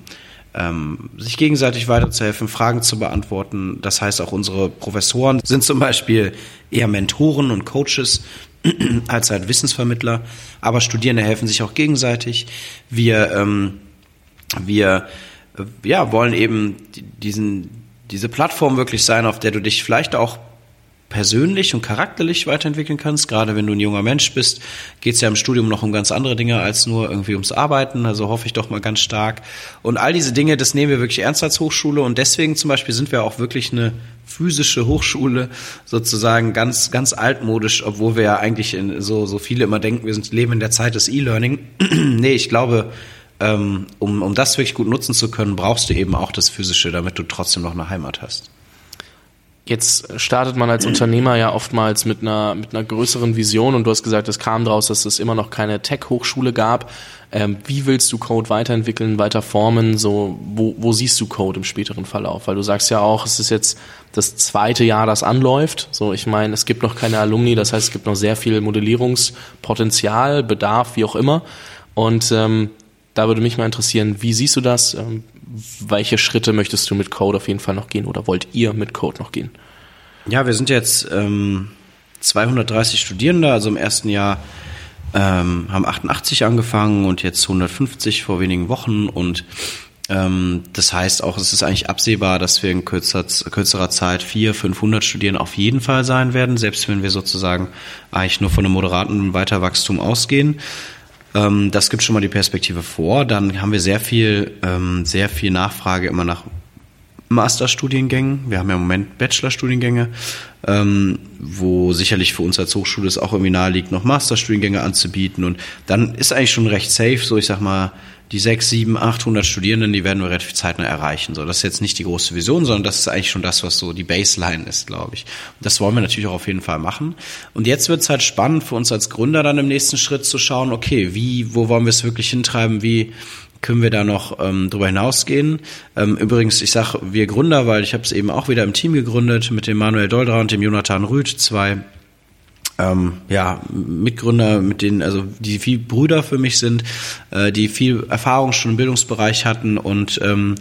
Speaker 2: ähm, sich gegenseitig weiterzuhelfen, Fragen zu beantworten. Das heißt, auch unsere Professoren sind zum Beispiel eher Mentoren und Coaches (clears throat) als halt Wissensvermittler, aber Studierende helfen sich auch gegenseitig. Wir, ähm, wir äh, ja, wollen eben diesen, diese Plattform wirklich sein, auf der du dich vielleicht auch persönlich und charakterlich weiterentwickeln kannst. Gerade wenn du ein junger Mensch bist, geht es ja im Studium noch um ganz andere Dinge als nur irgendwie ums Arbeiten. Also hoffe ich doch mal ganz stark. Und all diese Dinge, das nehmen wir wirklich ernst als Hochschule. Und deswegen zum Beispiel sind wir auch wirklich eine physische Hochschule, sozusagen ganz, ganz altmodisch, obwohl wir ja eigentlich in, so, so viele immer denken, wir sind, leben in der Zeit des E-Learning. (clears throat) nee, ich glaube, ähm, um, um das wirklich gut nutzen zu können, brauchst du eben auch das Physische, damit du trotzdem noch eine Heimat hast.
Speaker 1: Jetzt startet man als Unternehmer ja oftmals mit einer, mit einer größeren Vision und du hast gesagt, es kam daraus, dass es immer noch keine Tech-Hochschule gab. Ähm, wie willst du Code weiterentwickeln, weiter formen? So, wo, wo siehst du Code im späteren Verlauf? Weil du sagst ja auch, es ist jetzt das zweite Jahr, das anläuft. So, ich meine, es gibt noch keine Alumni, das heißt, es gibt noch sehr viel Modellierungspotenzial, Bedarf, wie auch immer. Und ähm, da würde mich mal interessieren, wie siehst du das? Ähm, welche Schritte möchtest du mit Code auf jeden Fall noch gehen oder wollt ihr mit Code noch gehen?
Speaker 2: Ja, wir sind jetzt ähm, 230 Studierende, also im ersten Jahr ähm, haben 88 angefangen und jetzt 150 vor wenigen Wochen und ähm, das heißt auch, es ist eigentlich absehbar, dass wir in kürzer, kürzerer Zeit 400, 500 Studierende auf jeden Fall sein werden, selbst wenn wir sozusagen eigentlich nur von einem moderaten Weiterwachstum ausgehen. Ähm, das gibt schon mal die Perspektive vor. Dann haben wir sehr viel, ähm, sehr viel Nachfrage immer nach Masterstudiengängen. Wir haben ja im Moment Bachelorstudiengänge, ähm, wo sicherlich für uns als Hochschule es auch irgendwie nahe liegt, noch Masterstudiengänge anzubieten. Und dann ist eigentlich schon recht safe, so ich sag mal, die sechs, sieben, achthundert Studierenden, die werden wir relativ zeitnah erreichen. So, das ist jetzt nicht die große Vision, sondern das ist eigentlich schon das, was so die Baseline ist, glaube ich. Und das wollen wir natürlich auch auf jeden Fall machen. Und jetzt wird es halt spannend für uns als Gründer dann im nächsten Schritt zu schauen, okay, wie, wo wollen wir es wirklich hintreiben, wie können wir da noch ähm, drüber hinausgehen. Ähm, übrigens, ich sage wir Gründer, weil ich habe es eben auch wieder im Team gegründet mit dem Manuel Doldra und dem Jonathan Rüth, zwei ähm, ja, Mitgründer, mit denen, also die viel Brüder für mich sind, äh, die viel Erfahrung schon im Bildungsbereich hatten und ähm,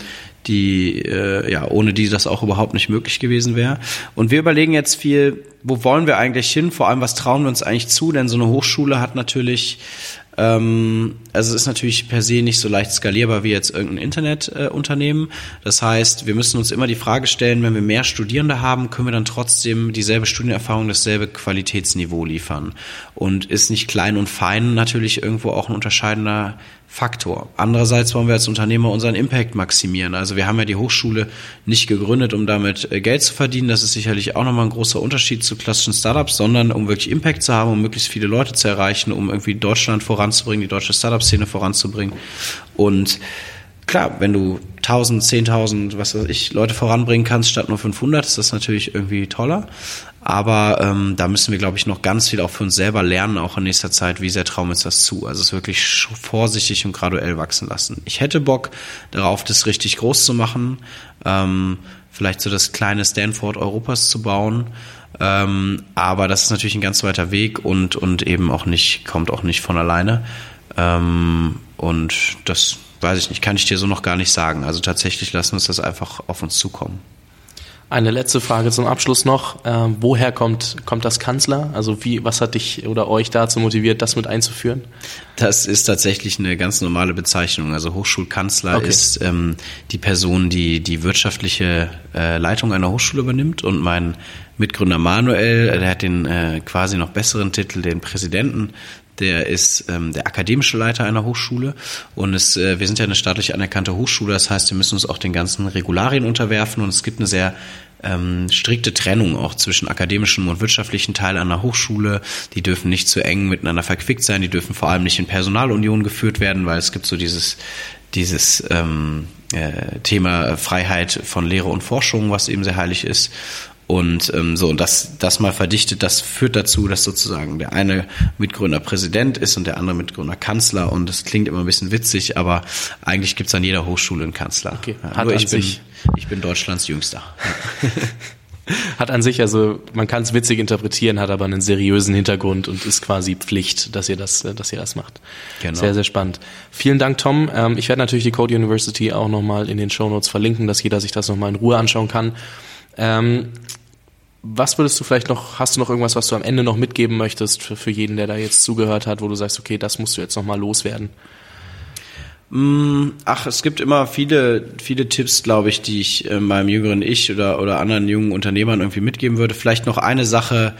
Speaker 2: die, äh, ja, ohne die das auch überhaupt nicht möglich gewesen wäre. Und wir überlegen jetzt viel, wo wollen wir eigentlich hin? Vor allem, was trauen wir uns eigentlich zu? Denn so eine Hochschule hat natürlich ähm, also es ist natürlich per se nicht so leicht skalierbar wie jetzt irgendein Internetunternehmen. Äh, das heißt, wir müssen uns immer die Frage stellen, wenn wir mehr Studierende haben, können wir dann trotzdem dieselbe Studienerfahrung, dasselbe Qualitätsniveau liefern. Und ist nicht klein und fein natürlich irgendwo auch ein unterscheidender Faktor. Andererseits wollen wir als Unternehmer unseren Impact maximieren. Also wir haben ja die Hochschule nicht gegründet, um damit äh, Geld zu verdienen. Das ist sicherlich auch nochmal ein großer Unterschied zu klassischen Startups, sondern um wirklich Impact zu haben, um möglichst viele Leute zu erreichen, um irgendwie Deutschland voranzubringen, die deutsche Startup-Szene voranzubringen. Und klar, wenn du 1000, 10.000, was weiß ich, Leute voranbringen kannst statt nur 500, ist das natürlich irgendwie toller. Aber ähm, da müssen wir, glaube ich, noch ganz viel auch für uns selber lernen, auch in nächster Zeit, wie sehr trauen wir das zu. Also es wirklich vorsichtig und graduell wachsen lassen. Ich hätte Bock darauf, das richtig groß zu machen, ähm, vielleicht so das kleine Stanford Europas zu bauen. Ähm, aber das ist natürlich ein ganz weiter Weg und, und eben auch nicht, kommt auch nicht von alleine. Ähm, und das weiß ich nicht, kann ich dir so noch gar nicht sagen. Also tatsächlich lassen wir uns das einfach auf uns zukommen.
Speaker 1: Eine letzte Frage zum Abschluss noch. Ähm, woher kommt, kommt das Kanzler? Also wie, was hat dich oder euch dazu motiviert, das mit einzuführen?
Speaker 2: Das ist tatsächlich eine ganz normale Bezeichnung. Also Hochschulkanzler okay. ist ähm, die Person, die die wirtschaftliche äh, Leitung einer Hochschule übernimmt und mein Mitgründer Manuel, der hat den äh, quasi noch besseren Titel, den Präsidenten der ist ähm, der akademische Leiter einer Hochschule und es, äh, wir sind ja eine staatlich anerkannte Hochschule, das heißt, wir müssen uns auch den ganzen Regularien unterwerfen und es gibt eine sehr ähm, strikte Trennung auch zwischen akademischem und wirtschaftlichen Teil einer Hochschule. Die dürfen nicht zu eng miteinander verquickt sein, die dürfen vor allem nicht in Personalunion geführt werden, weil es gibt so dieses dieses ähm, äh, Thema Freiheit von Lehre und Forschung, was eben sehr heilig ist. Und ähm, so, und das, das mal verdichtet, das führt dazu, dass sozusagen der eine Mitgründer Präsident ist und der andere Mitgründer Kanzler. Und das klingt immer ein bisschen witzig, aber eigentlich gibt's an jeder Hochschule einen Kanzler. Okay.
Speaker 1: Ja, nur
Speaker 2: ich bin, ich bin Deutschlands Jüngster. (laughs)
Speaker 3: hat an sich, also man kann es witzig interpretieren, hat aber einen seriösen Hintergrund und ist quasi Pflicht, dass ihr das, dass ihr das macht. Genau. Sehr, sehr spannend. Vielen Dank, Tom. Ähm, ich werde natürlich die Code University auch nochmal in den Show Notes verlinken, dass jeder sich das nochmal in Ruhe anschauen kann. Was würdest du vielleicht noch, hast du noch irgendwas, was du am Ende noch mitgeben möchtest für, für jeden, der da jetzt zugehört hat, wo du sagst, okay, das musst du jetzt nochmal loswerden?
Speaker 2: Mm, ach, es gibt immer viele, viele Tipps, glaube ich, die ich äh, meinem jüngeren Ich oder, oder anderen jungen Unternehmern irgendwie mitgeben würde. Vielleicht noch eine Sache,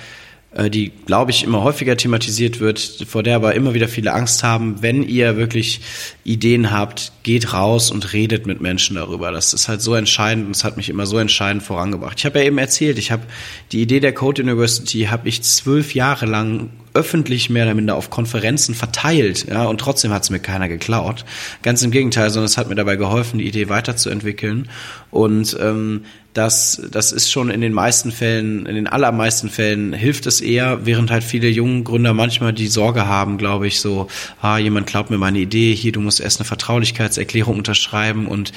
Speaker 2: die, glaube ich, immer häufiger thematisiert wird, vor der aber immer wieder viele Angst haben. Wenn ihr wirklich Ideen habt, geht raus und redet mit Menschen darüber. Das ist halt so entscheidend und es hat mich immer so entscheidend vorangebracht. Ich habe ja eben erzählt, ich habe die Idee der Code University habe ich zwölf Jahre lang öffentlich mehr oder minder auf Konferenzen verteilt, ja, und trotzdem hat es mir keiner geklaut. Ganz im Gegenteil, sondern es hat mir dabei geholfen, die Idee weiterzuentwickeln. Und ähm, das, das ist schon in den meisten Fällen, in den allermeisten Fällen hilft es eher, während halt viele jungen Gründer manchmal die Sorge haben, glaube ich, so, ah, jemand klaut mir meine Idee, hier, du musst erst eine Vertraulichkeitserklärung unterschreiben und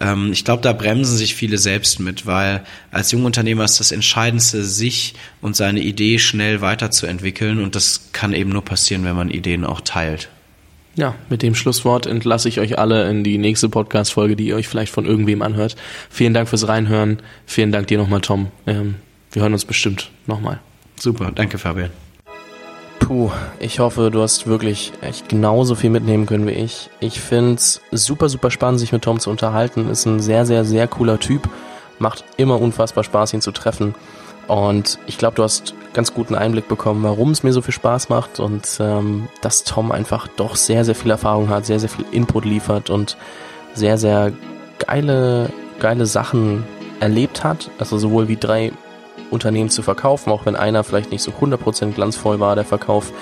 Speaker 2: ähm, ich glaube, da bremsen sich viele selbst mit, weil als Jungunternehmer ist das Entscheidendste, sich und seine Idee schnell weiterzuentwickeln und das kann eben nur passieren, wenn man Ideen auch teilt.
Speaker 3: Ja, mit dem Schlusswort entlasse ich euch alle in die nächste Podcast-Folge, die ihr euch vielleicht von irgendwem anhört. Vielen Dank fürs Reinhören. Vielen Dank dir nochmal, Tom. Ähm, wir hören uns bestimmt nochmal.
Speaker 2: Super, danke Fabian.
Speaker 3: Puh, ich hoffe, du hast wirklich echt genauso viel mitnehmen können wie ich. Ich finde es super, super spannend, sich mit Tom zu unterhalten. Ist ein sehr, sehr, sehr cooler Typ. Macht immer unfassbar Spaß, ihn zu treffen. Und ich glaube, du hast ganz guten Einblick bekommen, warum es mir so viel Spaß macht und ähm, dass Tom einfach doch sehr, sehr viel Erfahrung hat, sehr, sehr viel Input liefert und sehr, sehr geile, geile Sachen erlebt hat. Also sowohl wie drei Unternehmen zu verkaufen, auch wenn einer vielleicht nicht so 100% glanzvoll war, der Verkauf,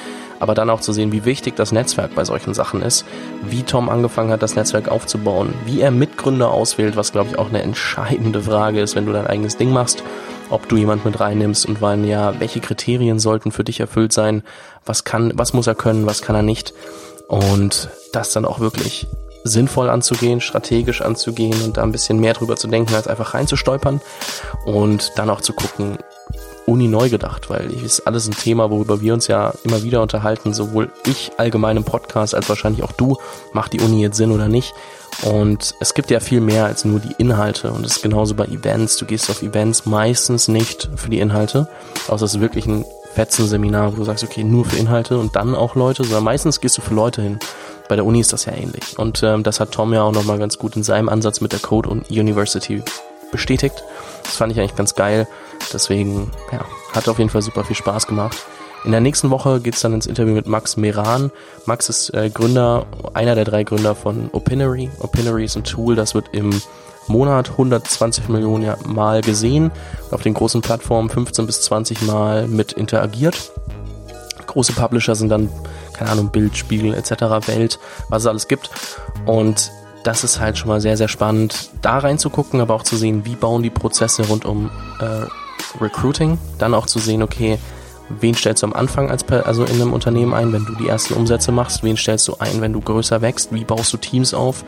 Speaker 3: aber dann auch zu sehen, wie wichtig das Netzwerk bei solchen Sachen ist, wie Tom angefangen hat, das Netzwerk aufzubauen, wie er Mitgründer auswählt, was glaube ich auch eine entscheidende Frage ist, wenn du dein eigenes Ding machst ob du jemand mit reinnimmst und wann ja, welche Kriterien sollten für dich erfüllt sein, was kann, was muss er können, was kann er nicht. Und das dann auch wirklich sinnvoll anzugehen, strategisch anzugehen und da ein bisschen mehr drüber zu denken, als einfach reinzustolpern und dann auch zu gucken, Uni neu gedacht, weil ich ist alles ein Thema, worüber wir uns ja immer wieder unterhalten, sowohl ich allgemein im Podcast als wahrscheinlich auch du, macht die Uni jetzt Sinn oder nicht und es gibt ja viel mehr als nur die Inhalte. Und es ist genauso bei Events. Du gehst auf Events meistens nicht für die Inhalte, außer es ist wirklich ein Fetzen-Seminar, wo du sagst, okay, nur für Inhalte und dann auch Leute, sondern meistens gehst du für Leute hin. Bei der Uni ist das ja ähnlich. Und ähm, das hat Tom ja auch nochmal ganz gut in seinem Ansatz mit der Code und University bestätigt. Das fand ich eigentlich ganz geil. Deswegen, ja, hat auf jeden Fall super viel Spaß gemacht. In der nächsten Woche geht's dann ins Interview mit Max Meran. Max ist äh, Gründer, einer der drei Gründer von Opinory. Opinory ist ein Tool, das wird im Monat 120 Millionen Mal gesehen, auf den großen Plattformen 15 bis 20 Mal mit interagiert. Große Publisher sind dann, keine Ahnung, Bild, Spiegel etc., Welt, was es alles gibt. Und das ist halt schon mal sehr, sehr spannend, da reinzugucken, aber auch zu sehen, wie bauen die Prozesse rund um äh, Recruiting. Dann auch zu sehen, okay, wen stellst du am Anfang als also in einem Unternehmen ein, wenn du die ersten Umsätze machst, wen stellst du ein, wenn du größer wächst, wie baust du Teams auf,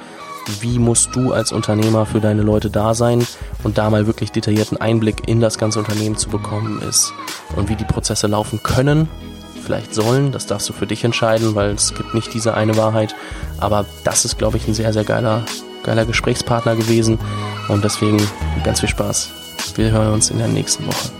Speaker 3: wie musst du als Unternehmer für deine Leute da sein? Und da mal wirklich detaillierten Einblick in das ganze Unternehmen zu bekommen ist und wie die Prozesse laufen können, vielleicht sollen, das darfst du für dich entscheiden, weil es gibt nicht diese eine Wahrheit, aber das ist glaube ich ein sehr sehr geiler geiler Gesprächspartner gewesen. Und deswegen ganz viel Spaß. Wir hören uns in der nächsten Woche.